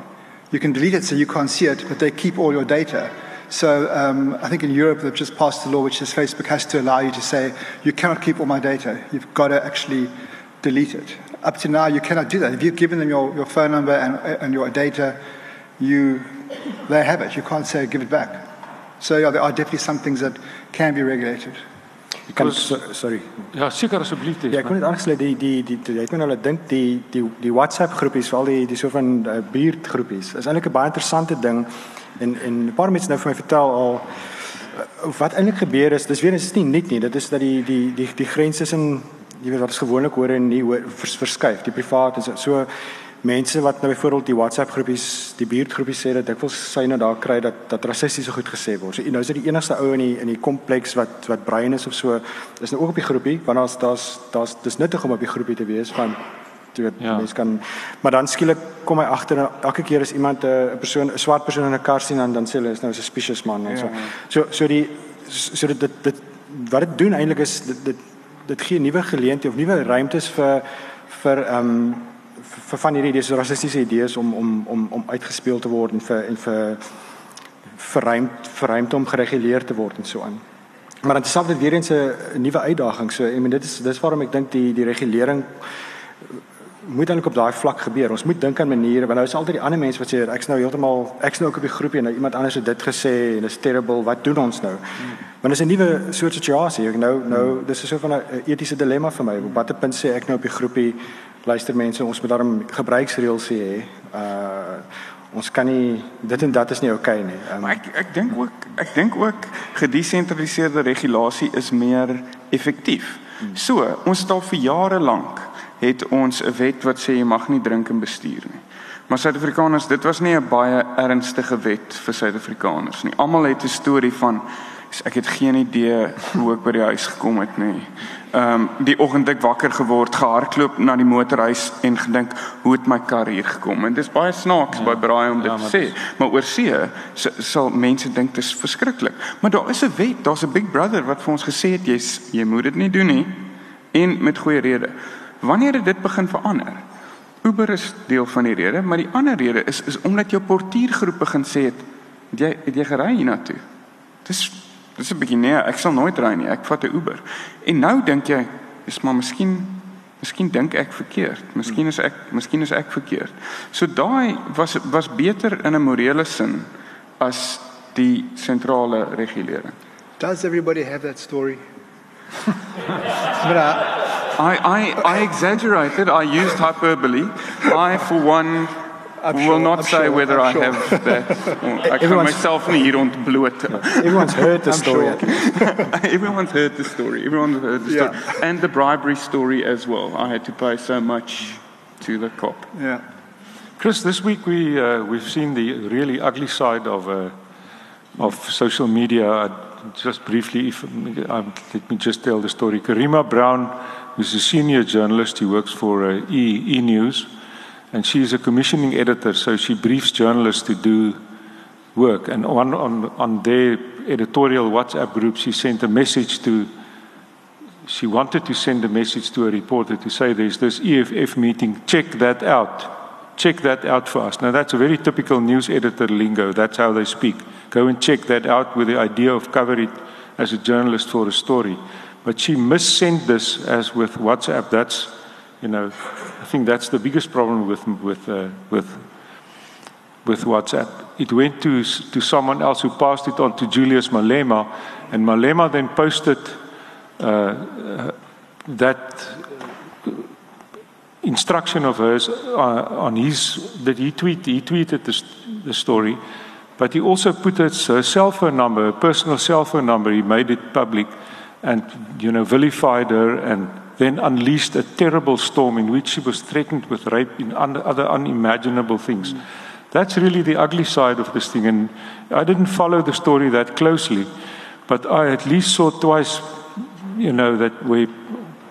B: You can delete it so you can't see it, but they keep all your data. So um, I think in Europe they've just passed a law which says Facebook has to allow you to say you cannot keep all my data. You've got to actually delete it. Up to now, you cannot do that. If you've given them your, your phone number and, and your data, you, they have it. You can't say give it back. So yeah, there are definitely some things that can be regulated.
D: Ek kan so, sorry.
A: Ja, seker asseblief dis.
D: Ja, ek kon net aangesluit die die die die ek moet hulle dink die die die WhatsApp groepies, veral die die so van uh, buurtgroepies. Is eintlik 'n baie interessante ding en en 'n paar mense nou vir my vertel al uh, wat eintlik gebeur is. Dis weer eens nie net nie. Dit is dat die die die die grense tussen jy weet wat is gewoonlik hoor en nie hoor vers, verskuif. Die privaat en so, so mense wat nou byvoorbeeld die WhatsApp groepies, die buurtgroepies sê dat dikwels sy nou daar kry dat dat rassistiese goed gesê word. So nou is dit die enigste ou in die in die kompleks wat wat brein is of so. Is nou ook op die groepie want daar's daar's daar's dis nuttig om op die groepie te wees van jy weet ja. mense kan maar dan skielik kom hy agter elke keer as iemand 'n persoon 'n swart persoon in 'n kar sien dan dan sê hulle is nou 'n suspicious man en ja, so. Ja. So so die so dit dit, dit wat dit doen eintlik is dit dit dit gee nuwe geleenthede of nuwe ruimtes vir vir ehm um, vir van hierdie idees, rassistiese idees om om om om uitgespeel te word en vir en vir verruimd verruimd om gereguleer te word en so aan. Maar dan terselfdertyd weer eens 'n nuwe uitdaging. So ek meen dit is dis waarom ek dink die die regulering moet eintlik op daai vlak gebeur. Ons moet dink aan maniere want nou is altyd die ander mense wat sê ek's nou heeltemal ek's nou ook op die groepie en nou iemand anders het dit gesê en dit is terrible. Wat doen ons nou? Want dis 'n nuwe soort situasie. Ek nou nou dis is so van 'n etiese dilemma vir my. Op watter punt sê ek nou op die groepie luister mense, ons moet daarom gebruiksreëls hê. Uh ons kan nie dit en dat is nie oukei okay nie.
C: Um, maar ek ek dink ook ek dink ook gedesentraliseerde regulasie is meer effektief. Hmm. So, ons het al vir jare lank het ons 'n wet wat sê jy mag nie drink en bestuur nie. Maar Suid-Afrikaners, dit was nie 'n baie ernstige wet vir Suid-Afrikaners nie. Almal het 'n storie van ek het geen idee hoe ek by die huis gekom het nie ehm um, die oggend ek wakker geword, gehardloop na die motorhuis en gedink, hoe het my kar hier gekom? En dis baie snaaks ja, by braai om dit ja, te sê, maar oor see sal mense dink dit is verskriklik. Maar daar is 'n wet, daar's 'n big brother wat vir ons gesê het jy jy moet dit nie doen nie en met goeie rede. Wanneer dit begin verander? Uber is deel van die rede, maar die ander rede is is omdat jou portiergroep begin sê het, het jy het jy gery hiernatoe. Dis Dis 'n bietjie nee, ek sal nooit ry nie. Ek vat 'n Uber. En nou dink jy, is maar miskien miskien dink ek verkeerd. Miskien is ek miskien is ek verkeerd. So daai was was beter in 'n morele sin as die sentrale regulering.
B: Does everybody have that story?
C: but uh, I I I exaggerated. I used hyperbole. I for one I'm we sure, will not I'm say sure, whether I'm i sure. have that. I can myself nie hier ontbloot.
D: Everyone's heard the story.
C: Everyone's heard the story. Everyone's heard the story. Yeah. And the bribery story as well. I had to pay so much to the cop.
B: Yeah.
A: Chris, this week we uh, we've seen the really ugly side of uh, of social media. Just briefly, if, um, let me just tell the story. Karima Brown, who's a senior journalist, who works for uh, E, e News and she is a commissioning editor, so she briefs journalists to do work. And on, on, on their editorial WhatsApp group, she sent a message to, she wanted to send a message to a reporter to say, There's this EFF meeting, check that out. Check that out for us. Now, that's a very typical news editor lingo. That's how they speak. Go and check that out with the idea of covering it as a journalist for a story. But she missent this as with WhatsApp. That's you know, I think that's the biggest problem with with uh, with with WhatsApp. It went to to someone else who passed it on to Julius Malema, and Malema then posted uh, uh, that instruction of hers uh, on his that he tweet he tweeted the, the story, but he also put his, cell phone number, personal cell phone number. He made it public, and you know vilified her and then unleashed a terrible storm in which she was threatened with rape and other unimaginable things. Mm. That's really the ugly side of this thing. And I didn't follow the story that closely, but I at least saw twice, you know, that we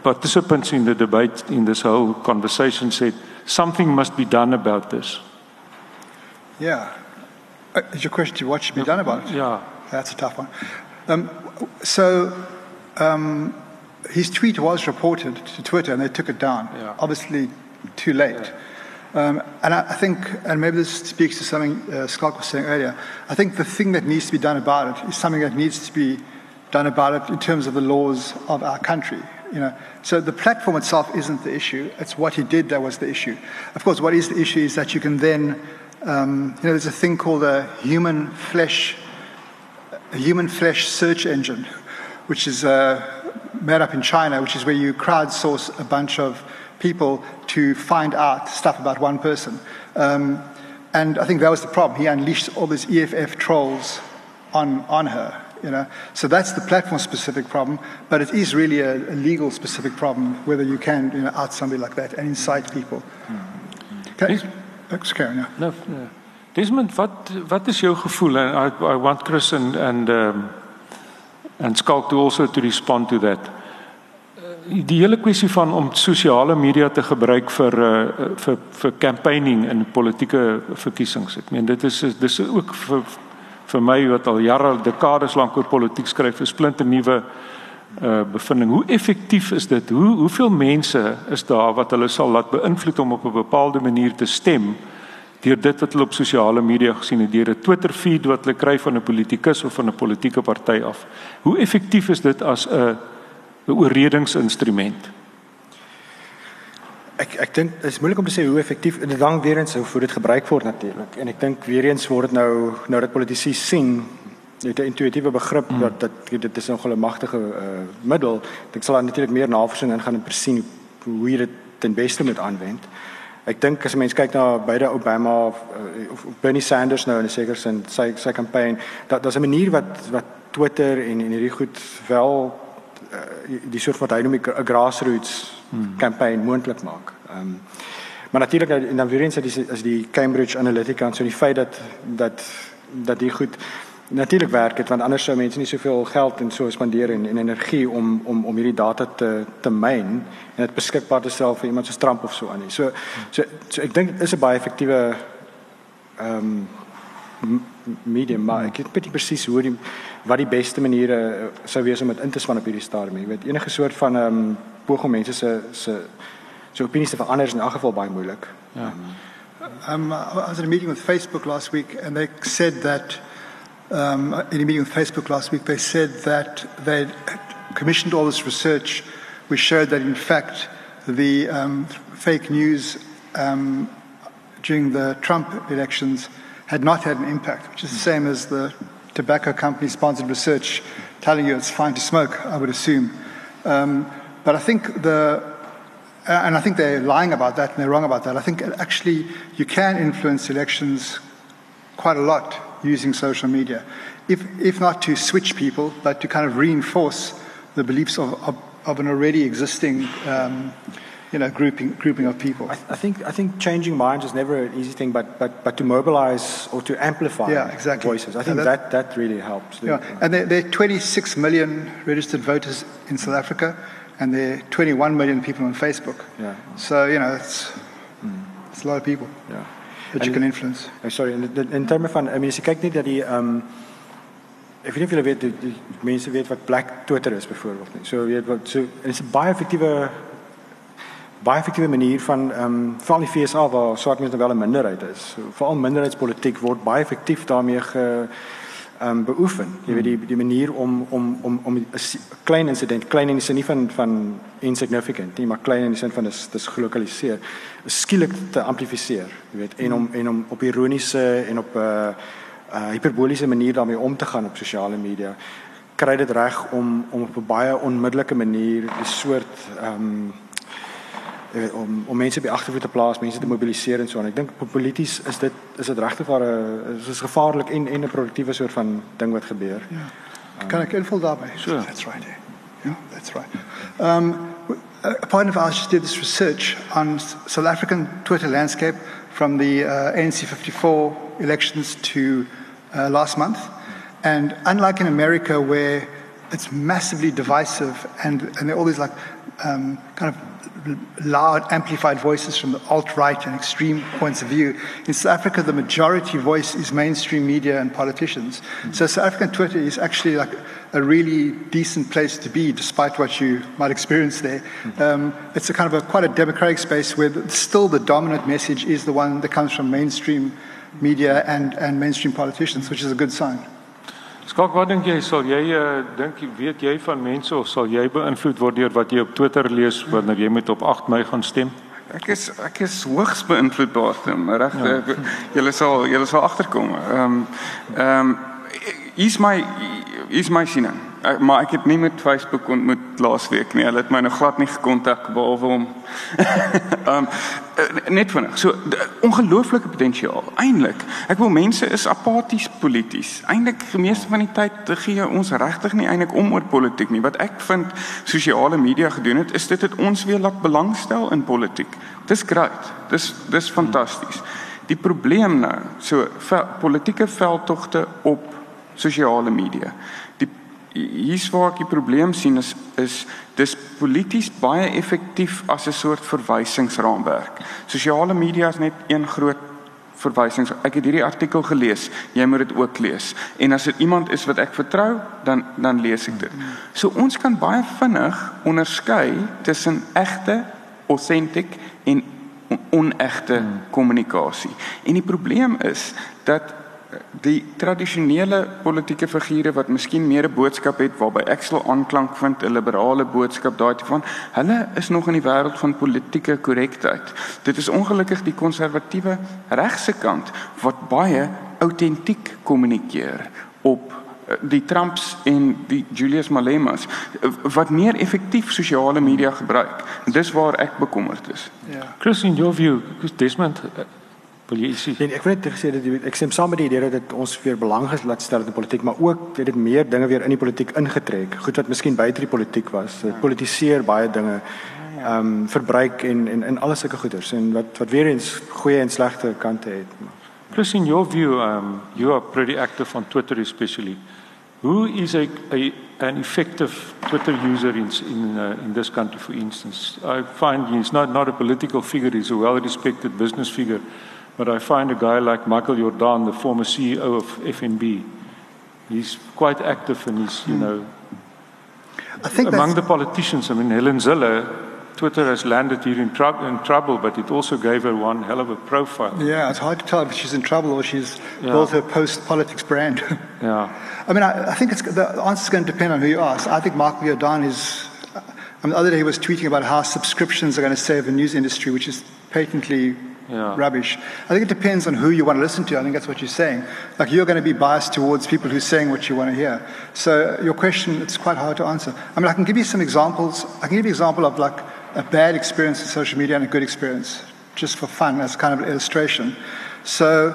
A: participants in the debate in this whole conversation said something must be done about this.
B: Yeah. Uh, is your question to what should be done about it?
A: Yeah.
B: That's a tough one. Um, so, um, his tweet was reported to Twitter and they took it down.
A: Yeah.
B: Obviously, too late. Um, and I, I think, and maybe this speaks to something uh, Scott was saying earlier, I think the thing that needs to be done about it is something that needs to be done about it in terms of the laws of our country. You know, so the platform itself isn't the issue; it's what he did that was the issue. Of course, what is the issue is that you can then, um, you know, there's a thing called a human flesh, a human flesh search engine, which is uh, made up in China, which is where you crowdsource a bunch of people to find out stuff about one person. Um, and I think that was the problem. He unleashed all these EFF trolls on, on her. You know, so that's the platform-specific problem, but it is really a, a legal-specific problem whether you can you know, out somebody like that and incite people. Okay,
A: Yes.
B: Thanks, Karen. Yeah.
A: Nou, nou, Desmond, wat wat is jou gevoel and I I want Chris and and um and Skalk to also to respond to that. Uh, Die hele kwessie van om sosiale media te gebruik vir uh vir vir campaigning in politieke verkiesings. Ek meen dit is dis ook vir vir my wat al jare dekades lank oor politiek skryf, 'n splinte nuwe uh bevinding. Hoe effektief is dit? Hoe hoeveel mense is daar wat hulle sal laat beïnvloed om op 'n bepaalde manier te stem deur dit wat hulle op sosiale media gesien het, deur 'n Twitter feed wat hulle kry van 'n politikus of van 'n politieke party af. Hoe effektief is dit as 'n 'n oorredingsinstrument?
D: Ek ek dink dit is moeilik om te sê hoe effektief dit hang weer eens hoe dit gebruik word natuurlik. En ek dink weer eens word dit nou nou dat politici sien het 'n intuïtiewe begrip mm. dat dit dit is nogal 'n magtige uh, middel. Ek sal natuurlik meer navorsing ingaan en presies hoe jy dit ten beste moet aanwend. Ek dink as 'n mens kyk na beide Obama of, uh, of Bernie Sanders nou in 'n sekere sin sy sy kampanje, dat daar's 'n manier wat wat Twitter en en hierdie goed wel uh, die soort wat hy noem 'n grassroots kampanje moontlik maak. Ehm um, maar natuurlik en dan weer eens is die, is die Cambridge Analytica en so die feit dat dat dat die goed natuurlik werk het want anders sou mense nie soveel geld en so spandeer en, en energie om om om hierdie data te te myn en dit beskikbaar te stel vir iemand so Trump of so aan nie. So so so ek dink dit is 'n baie effektiewe ehm um, medium maar ek weet nie presies hoe die wat die beste maniere uh, sou wees om dit in te span op hierdie stadium. Jy weet enige soort van ehm um, poog om mense se se so opinies te verander is in elk geval baie moeilik.
A: Ja.
B: Um, I was at a meeting with Facebook last week, and they said that um, in a meeting with Facebook last week, they said that they commissioned all this research, which showed that in fact the um, fake news um, during the Trump elections had not had an impact, which is the same as the tobacco company sponsored research telling you it's fine to smoke, I would assume. Um, but I think the and I think they're lying about that and they're wrong about that. I think actually you can influence elections quite a lot using social media, if, if not to switch people, but to kind of reinforce the beliefs of, of, of an already existing um, you know, grouping, grouping of people.
D: I, I think I think changing minds is never an easy thing, but but but to mobilize or to amplify
B: Yeah, exactly.
D: voices, I think that,
B: that-
D: that really helps.
B: Yeah, and there, there are 26 million registered voters in South Africa, and there are 21 million people on Facebook.
D: Yeah.
B: So, you know, it's, it's a lot of people
D: yeah.
B: That you
D: And-
B: can influence.
D: Oh, sorry, in, in, in termen van, I mean, as je kijkt niet dat die, um, ik weet niet of jullie weten, die, die mensen weten wat Black Twitter is bijvoorbeeld. nie. So, weet wat, so, is een baie effectieve, baie effectieve manier van, um, vooral in die VSA waar zwart mensen wel een minderheid is. So, vooral minderheidspolitiek wordt baie effectief daarmee ge, um, beoefen. Je weet die, die manier om, om, om, om si- klein incident, klein in de zin niet van, van insignificant, nie, maar klein in de zin van het is, het is gelokaliseerd, skielik te amplificeren. Je weet, en om, en om op ironische en op uh, uh, hyperbolische manier daarmee om te gaan op sociale media, krijg dit reg om, om op een baie onmiddellijke manier die soort... Um, jy weet, om om mense by agtervoet te plaas, mense te mobiliseer en so en ek dink polities is dit is dit regtig waar 'n is gevaarlik en en 'n produktiewe soort van ding wat gebeur.
B: Can I invul daarbij?
A: Sure.
B: That's right. Yeah, that's right. Um, a partner of ours just did this research on South African Twitter landscape from the uh, ANC 54 elections to uh, last month. And unlike in America, where it's massively divisive and, and there are all these like um, kind of loud, amplified voices from the alt right and extreme points of view. In South Africa, the majority voice is mainstream media and politicians. Mm-hmm. So South African Twitter is actually like a really decent place to be, despite what you might experience there. Mm-hmm. Um, it's a kind of a quite a democratic space where the, still the dominant message is the one that comes from mainstream media and, and mainstream politicians, which is a good sign.
A: Skak, wat dink jy sal jy uh, dink weet jy van mense of sal jy beïnvloed word deur wat jy op Twitter lees wanneer jy met op 8 Mei gaan stem?
C: Ek is ek is hoogs beïnvloedbaar, reg? Ja. Julle sal julle sal agterkom. Ehm um, ehm um, is my is my siening. Ek, maar ek het nie met Facebook ontmoet laasweek nie. Hulle het my nog glad nie gekontak behalwe om um, net vinnig. So ongelooflike potensiaal. Eintlik, ek wil mense is apaties polities. Eintlik die meeste van die tyd gee ons regtig nie eintlik om oor politiek nie. Wat ek vind sosiale media gedoen het, is dit het ons weer laat belangstel in politiek. Dis great. Dis dis fantasties. Die probleem nou, so politieke veldtogte op sosiale media hier's waar ek die probleem sien is is dis polities baie effektief as 'n soort verwysingsraamwerk. Sosiale media is net een groot verwysings. Ek het hierdie artikel gelees. Jy moet dit ook lees. En as dit iemand is wat ek vertrou, dan dan lees ek dit. So ons kan baie vinnig onderskei tussen egte, authentic en onegte kommunikasie. En die probleem is dat die tradisionele politieke figure wat miskien meer 'n boodskap het waarby ek sal aanklank vind 'n liberale boodskap daardie van hulle is nog in die wêreld van politieke korrektheid. Dit is ongelukkig die konservatiewe regse kant wat baie autentiek kommunikeer op eh, die Trumps en die Julius Malemas eh, wat meer effektief sosiale media gebruik. Dis waar ek bekommerd is.
A: Ja. Chris in your view, Desmond Wil jy sê?
D: Nee, ek wil net gesê dat ek stem saam met die idee dat ons weer belang laat stel in politiek, maar ook weet dit meer dinge weer in die politiek ingetrek. Goed wat miskien buite die politiek was. Dit politiseer baie dinge. Ehm um, verbruik en en en alles sulke goeders en wat wat weer eens goeie en slegte kante het.
A: Plus in your view, um you are pretty active on Twitter especially. Who is a, a an effective Twitter user in in uh, in this country for instance? I find he's not not a political figure, he's a well-respected business figure. But I find a guy like Michael Jordan, the former CEO of FNB, he's quite active and he's, you hmm. know, I think among the politicians. I mean, Helen Zille, Twitter has landed her in, tr- in, trouble, but it also gave her one hell of a profile.
B: Yeah, it's hard to tell if she's in trouble or she's yeah. built her post-politics brand.
A: yeah.
B: I mean, I, I think the answer is going to depend on who you ask. I think Michael Jordan is. I mean, the other day he was tweeting about how subscriptions are going to save the news industry, which is patently yeah. rubbish. I think it depends on who you want to listen to. I think that's what you're saying. Like you're going to be biased towards people who are saying what you want to hear. So your question, it's quite hard to answer. I mean, I can give you some examples. I can give you an example of like a bad experience in social media and a good experience, just for fun, as kind of an illustration. So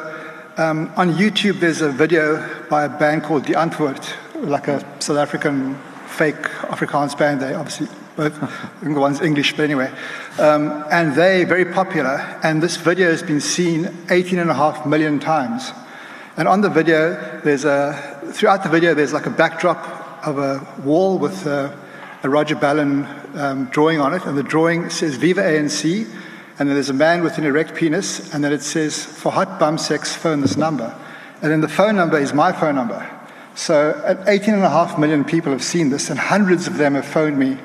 B: um, on YouTube, there's a video by a band called The Antwoord, like a South African fake Afrikaans band. They obviously both one's English, but anyway. Um, and they very popular. And this video has been seen 18 and a half million times. And on the video, there's a throughout the video, there's like a backdrop of a wall with a, a Roger Ballon um, drawing on it, and the drawing says "Viva ANC," and then there's a man with an erect penis, and then it says "For hot bum sex, phone this number," and then the phone number is my phone number. So, 18 and a half million people have seen this, and hundreds of them have phoned me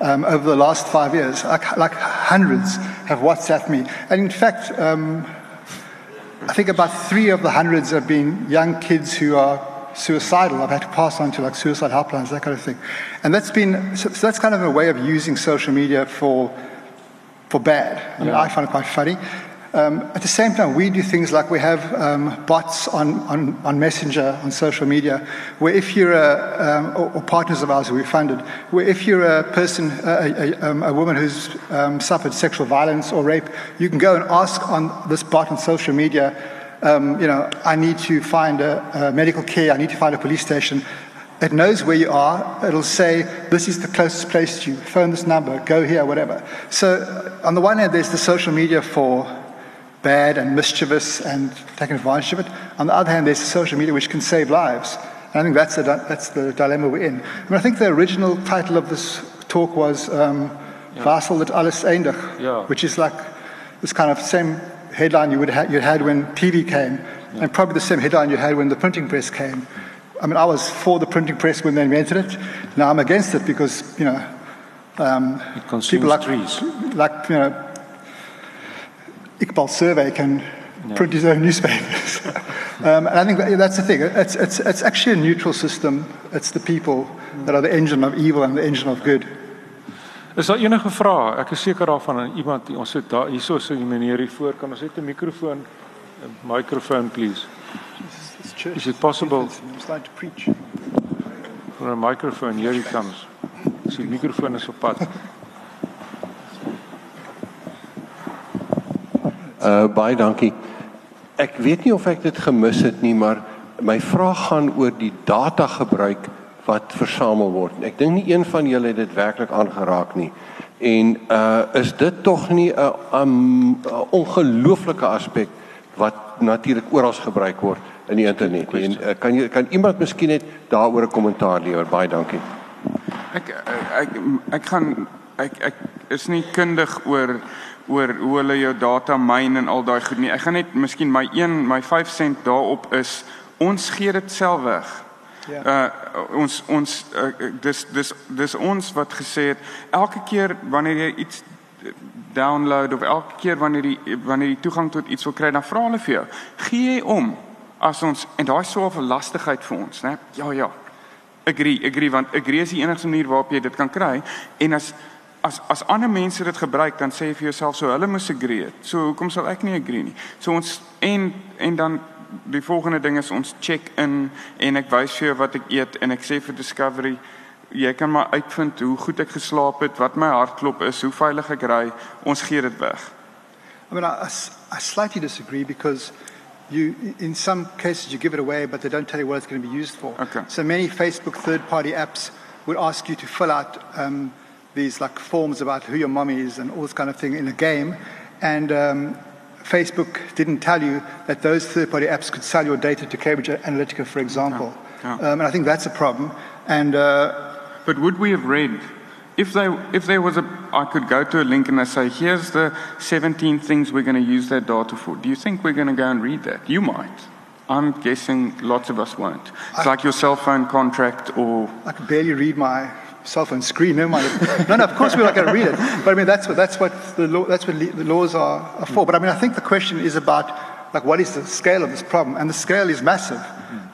B: um, over the last five years. Like, like, hundreds have WhatsApped me. And in fact, um, I think about three of the hundreds have been young kids who are suicidal. I've had to pass on to like suicide helplines, that kind of thing. And that's been, so, so that's kind of a way of using social media for, for bad. I mean, yeah. I find it quite funny. Um, at the same time, we do things like we have um, bots on, on, on, Messenger, on social media, where if you're a, um, or, or, partners of ours who we funded, where if you're a person, a, a, um, a woman who's um, suffered sexual violence or rape, you can go and ask on this bot on social media, um, you know, I need to find a, a medical care, I need to find a police station. It knows where you are. It'll say, this is the closest place to you. Phone this number, go here, whatever. So, on the one hand, there's the social media for bad and mischievous and taking advantage of it. On the other hand, there's social media which can save lives. And I think that's the, that's the dilemma we're in. I, mean, I think the original title of this talk was um, Vassal that alles eindig,
A: Yeah.
B: which is like this kind of same headline you would ha- you had when TV came, and probably the same headline you had when the printing press came. I mean, I was for the printing press when they invented it. Now I'm against it because you know
A: It
B: people like
A: trees.
B: like you know Iqbal Survey can print his own newspapers. um, and I think that, that's the thing. It's, it's, it's actually a neutral system. It's the people that are the engine of evil and the engine of good.
A: Is daar enige vrae? Ek is seker daarvan aan iemand ons sit daar hierso so die meneer hier voor kan ons net 'n mikrofoon 'n microphone please.
B: It's.
A: Is it possible
B: I'm starting to preach.
A: for a microphone here he comes. Dis die mikrofoon is op pad.
E: Uh baie dankie. Ek weet nie of ek dit gemis het nie, maar my vraag gaan oor die data gebruik wat versamel word. Ek dink nie een van julle het dit werklik aangeraak nie. En uh is dit tog nie 'n 'n ongelooflike aspek wat natuurlik oral gebruik word in die internet nie. En uh, kan jy kan iemand miskien net daaroor 'n kommentaar lewer? Baie dankie.
C: Ek ek ek gaan ek ek is nie kundig oor oor hoe hulle jou data myn en al daai goed nie. Ek gaan net miskien my 1 my 5 sent daarop is ons gee dit self weg.
B: Ja.
C: Uh ons ons uh, dis dis dis ons wat gesê het elke keer wanneer jy iets download of elke keer wanneer jy wanneer jy toegang tot iets wil kry dan vra hulle vir jou gee jy om as ons en daai swaar so lastigheid vir ons né ja ja agree agree want agree is die enigste manier waarop jy dit kan kry en as as as ander mense dit gebruik dan sê jy vir jouself so hulle moes agree het. so hoekom sal ek nie agree nie so ons en en dan die volgende ding is ons check in en ek wys vir jou wat ek eet en ek sê vir discovery jy kan maar uitvind hoe goed ek geslaap het wat my hartklop is hoe veilig ek ry ons gee dit weg
B: I mean, I, I slightly disagree because you, in some cases, you give it away, but they don't tell you what it's going to be used for.
C: Okay.
B: So many Facebook third-party apps would ask you to fill out um, these like forms about who your mom is and all this kind of thing in a game, and um, Facebook didn't tell you that those third-party apps could sell your data to Cambridge Analytica, for example.
C: Yeah.
B: Um, and I think that's a problem. And uh,
C: But would we have read if they if there was a I could go to a link and I say here's the 17 things we're going to use that data for. Do you think we're going to go and read that? You might. I'm guessing lots of us won't. It's like your cell phone contract or
B: I could barely read my cell phone screen. Never mind. no, no, of course we're not going to read it. But I mean, that's what, that's what, the, law, that's what the laws are, are for. But I mean, I think the question is about, like, what is the scale of this problem? And the scale is massive.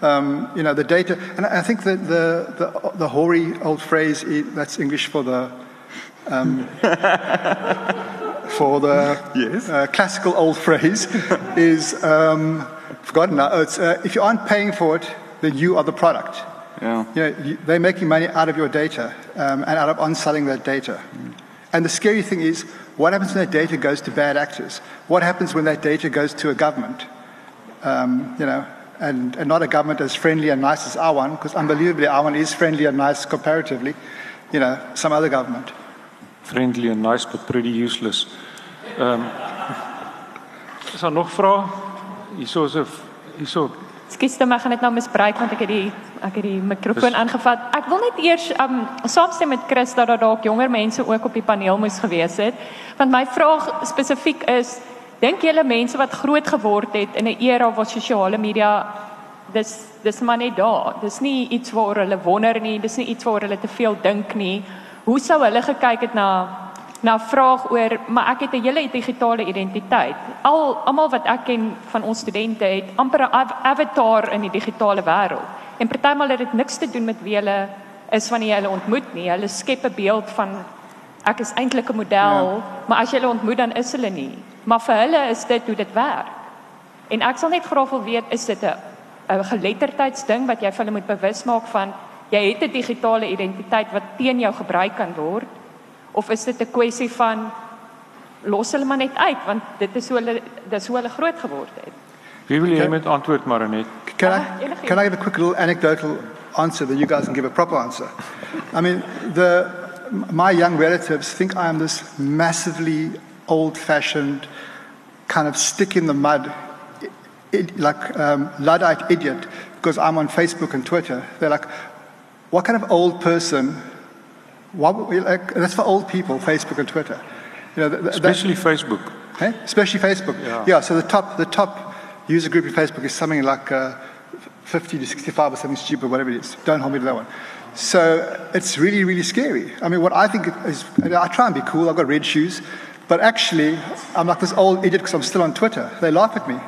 B: Um, you know, the data, and I think that the, the, the hoary old phrase, that's English for the, um, for the
C: Yes.
B: uh, classical old phrase, is, um, forgotten now, it's, uh, if you aren't paying for it, then you are the product.
C: Yeah.
B: You know, you, they're making money out of your data um, and out of on-selling that data. And the scary thing is, what happens when that data goes to bad actors? What happens when that data goes to a government? Um, you know, and, and not a government as friendly and nice as our one, because unbelievably our one is friendly and nice comparatively. You know, some other government.
A: Friendly and nice but pretty useless. Um, Is daar nog vrae? Hierso is 'n hierso
F: Ekskuus, dan gaan dit nou misbruik want ek het die ek het die mikrofoon aangevat. Ek wil net eers um saamstem met Chris dat daar dalk jonger mense ook op die paneel moes gewees het. Want my vraag spesifiek is, dink julle mense wat groot geword het in 'n era waar sosiale media dis dis maar net daar. Dis nie iets waaroor hulle wonder nie, dis nie iets waaroor hulle te veel dink nie. Hoe sou hulle gekyk het na na vraag oor maar ek het 'n hele digitale identiteit. Al almal wat ek ken van ons studente het amper 'n av- avatar in die digitale wêreld. En partymal het dit niks te doen met wie hulle is wanneer jy hulle ontmoet nie. Hulle skep 'n beeld van ek is eintlik 'n model, ja. maar as jy hulle ontmoet dan is hulle nie. Maar vir hulle is dit hoe dit werk. En ek sal net graag wil weet is dit 'n 'n geletterdheidsding wat jy vir hulle moet bewus maak van jy het 'n digitale identiteit wat teen jou gebruik kan word of is dit 'n kwessie van los hulle maar net uit want dit is hoe hulle dis hoe hulle groot geword het.
A: Wie wil jy met antwoord Marinet?
B: Can
F: Ah,
B: I, can I give a quick little anecdotal answer that you guys can give a proper answer? I mean, the, my young relatives think I am this massively old fashioned, kind of stick in the mud, i- like um, Luddite idiot, because I'm on Facebook and Twitter. They're like, what kind of old person What, like, that's for old people, Facebook and Twitter. You know, th- th-
A: Especially Facebook.
B: Hey? Especially Facebook.
A: Yeah.
B: so the top, the top user group in Facebook is something like uh, 50 to 65 or something stupid, whatever it is. Don't hold me to that one. So it's really, really scary. I mean, what I think is, I try and be cool. I've got red shoes. But actually, I'm like this old idiot because I'm still on Twitter. They laugh at me.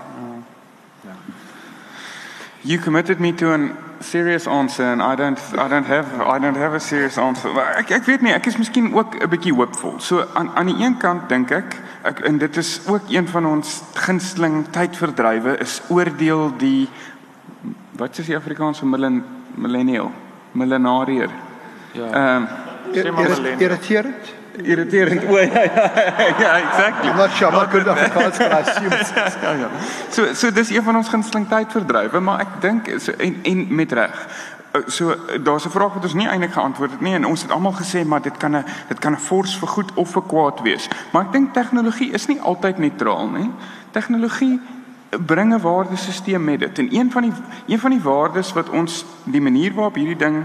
C: You committed me to a serious answer and I don't I don't have I don't have a serious answer. Maar ek ek weet nie, ek is miskien ook 'n bietjie hoopvol. So aan aan die een kant dink ek, ek en dit is ook een van ons gunsteling tydverdrywe is oordeel die wat is die Afrikaanse millen, millennial, millenariër.
A: Ja.
C: Ehm um,
A: Sê maar
B: Irrit-
A: millennial.
B: Irriterend?
C: Irriterend o ja ja, ja exactly.
B: I'm not sure. I'm not good cards, but I assume it's,
C: ja ja. So so dis een van ons gunsteling tydverdrywe, maar ek dink so en en met reg. Uh, So daar's 'n vraag wat ons nie eintlik geantwoord het nie en ons het almal gesê maar dit kan 'n dit kan 'n force vir goed of vir kwaad wees. Maar ek dink tegnologie is nie altyd neutraal nie. Tegnologie bring 'n waardesisteem met dit. En een van die een van die waardes wat ons die manier waarop hierdie ding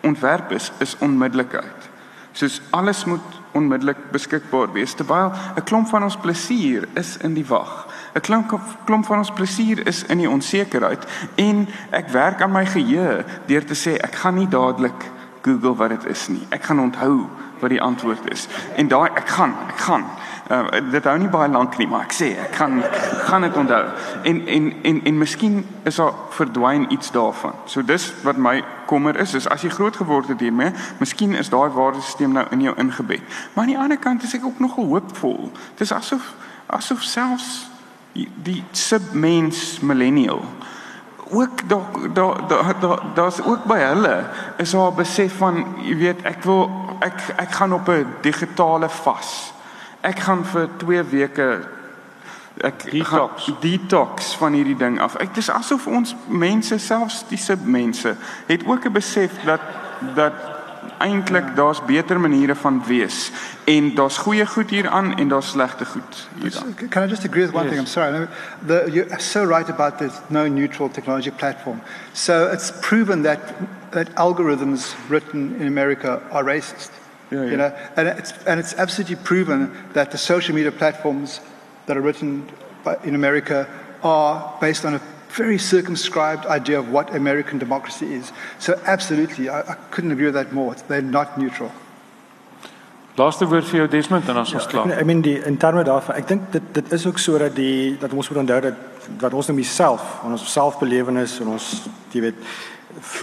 C: ontwerp is, is onmiddellikheid. Soos alles moet onmiddellik beskikbaar wees terwyl 'n klomp van ons plesier is in die wag. 'n klomp klomp van ons plesier is in die onsekerheid en ek werk aan my geheue deur te sê ek gaan nie dadelik Google wat dit is nie. Ek gaan onthou wat die antwoord is. En daai ek gaan, ek gaan. Uh, dit hou nie baie lank nie, maar ek sê ek gaan gaan dit onthou. En en en en miskien is daar verdwyn iets daarvan. So dis wat my kommer is, is as jy groot geword het hiermee, miskien is daai waardesisteem nou in jou ingebed. Maar aan die ander kant is ek ook nogal hoopvol. Dis asof asof selfs die submens millennial ook daar daar daar daar daar's ook by hulle is daar besef van jy weet ek wil ek ek gaan op 'n digitale vas. Ek gaan vir 2 weke ek
A: Detox.
C: gaan detox van hierdie ding af. Ek dis asof ons mense selfs die submense het ook 'n besef dat dat eintlik daar's beter maniere van wees en daar's goeie goed hieraan en daar's slegte goed hieraan.
B: Can I just agree with one
A: Yes.
B: thing? I'm sorry. The, you're so right about this no neutral technology platform. So it's proven that, that algorithms written in America are racist.
C: Yeah, yeah.
B: You know, and it's, and it's absolutely proven that the social media platforms that are written by, in America are based on a very circumscribed idea of what American democracy is. So absolutely, I, I couldn't agree with that more. They're not neutral.
A: Laaste woord vir jou Desmond en dan is ons
D: Ek,
A: klaar.
D: I mean die in terme daarvan, ek dink dit dit is ook sodat die dat ons moet onthou dat wat ons noem self, ons selfbelewenis en ons jy weet f-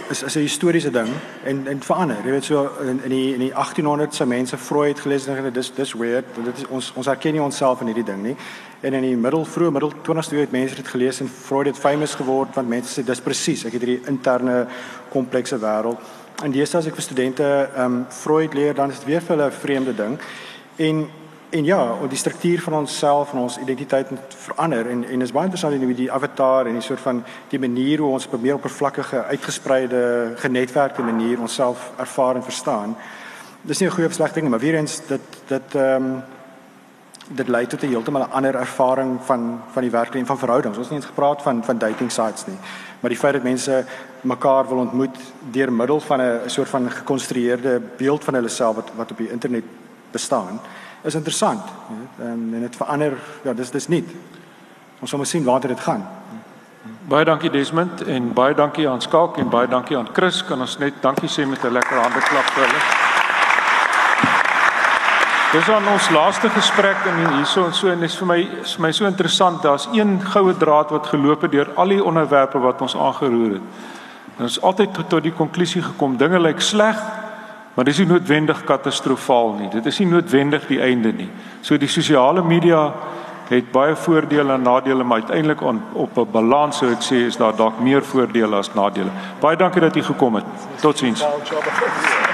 D: is is 'n historiese ding en en verander. Jy weet so in in die in die 1800s se mense Freud gelees en dis dis weird, dit is ons ons herken nie onsself in hierdie ding nie. En in die middel vroeë middel 20ste eeu het mense dit gelees en Freud het famous geword want mense sê dis presies, ek het hierdie interne komplekse wêreld. En deesdae as ek vir studente ehm um, Freud leer, dan is dit weer vir hulle 'n vreemde ding. En en ja, en die struktuur van onsself en ons identiteit moet verander en en is baie interessant in die avatar en die soort van die manier hoe ons op 'n meer oppervlakkige, uitgespreide, genetwerkte manier onsself ervaar en verstaan. Dis nie 'n goeie of slegte ding maar weer eens dit dit ehm um, dit lei tot 'n heeltemal 'n ander ervaring van van die werk en van verhoudings. Ons het nie eens gepraat van van dating sites nie. Maar die feit dat mense mekaar wil ontmoet deur middel van 'n soort van gekonstrueerde beeld van hulle self wat wat op die internet bestaan, is interessant. jy weet. En dit verander, ja, dis dis nie. Ons sal moet sien waartoe dit gaan.
A: Baie dankie Desmond en baie dankie aan Skalk en baie dankie aan Chris. Kan ons net dankie sê met 'n lekker handeklap vir hulle. Dis aan ons laaste gesprek en hierso en so en dit is vir my is my so interessant. Daar's een goue draad wat geloop het deur al die onderwerpe wat ons aangeroer het. En ons altyd tot die konklusie gekom dinge lyk sleg, maar dis nie noodwendig katastrofaal nie. Dit is nie noodwendig die einde nie. So die sosiale media het baie voordele en nadele, maar uiteindelik on, op 'n balans sou ek sê is daar dalk meer voordele as nadele. Baie dankie dat u gekom het. Totsiens.
B: Well.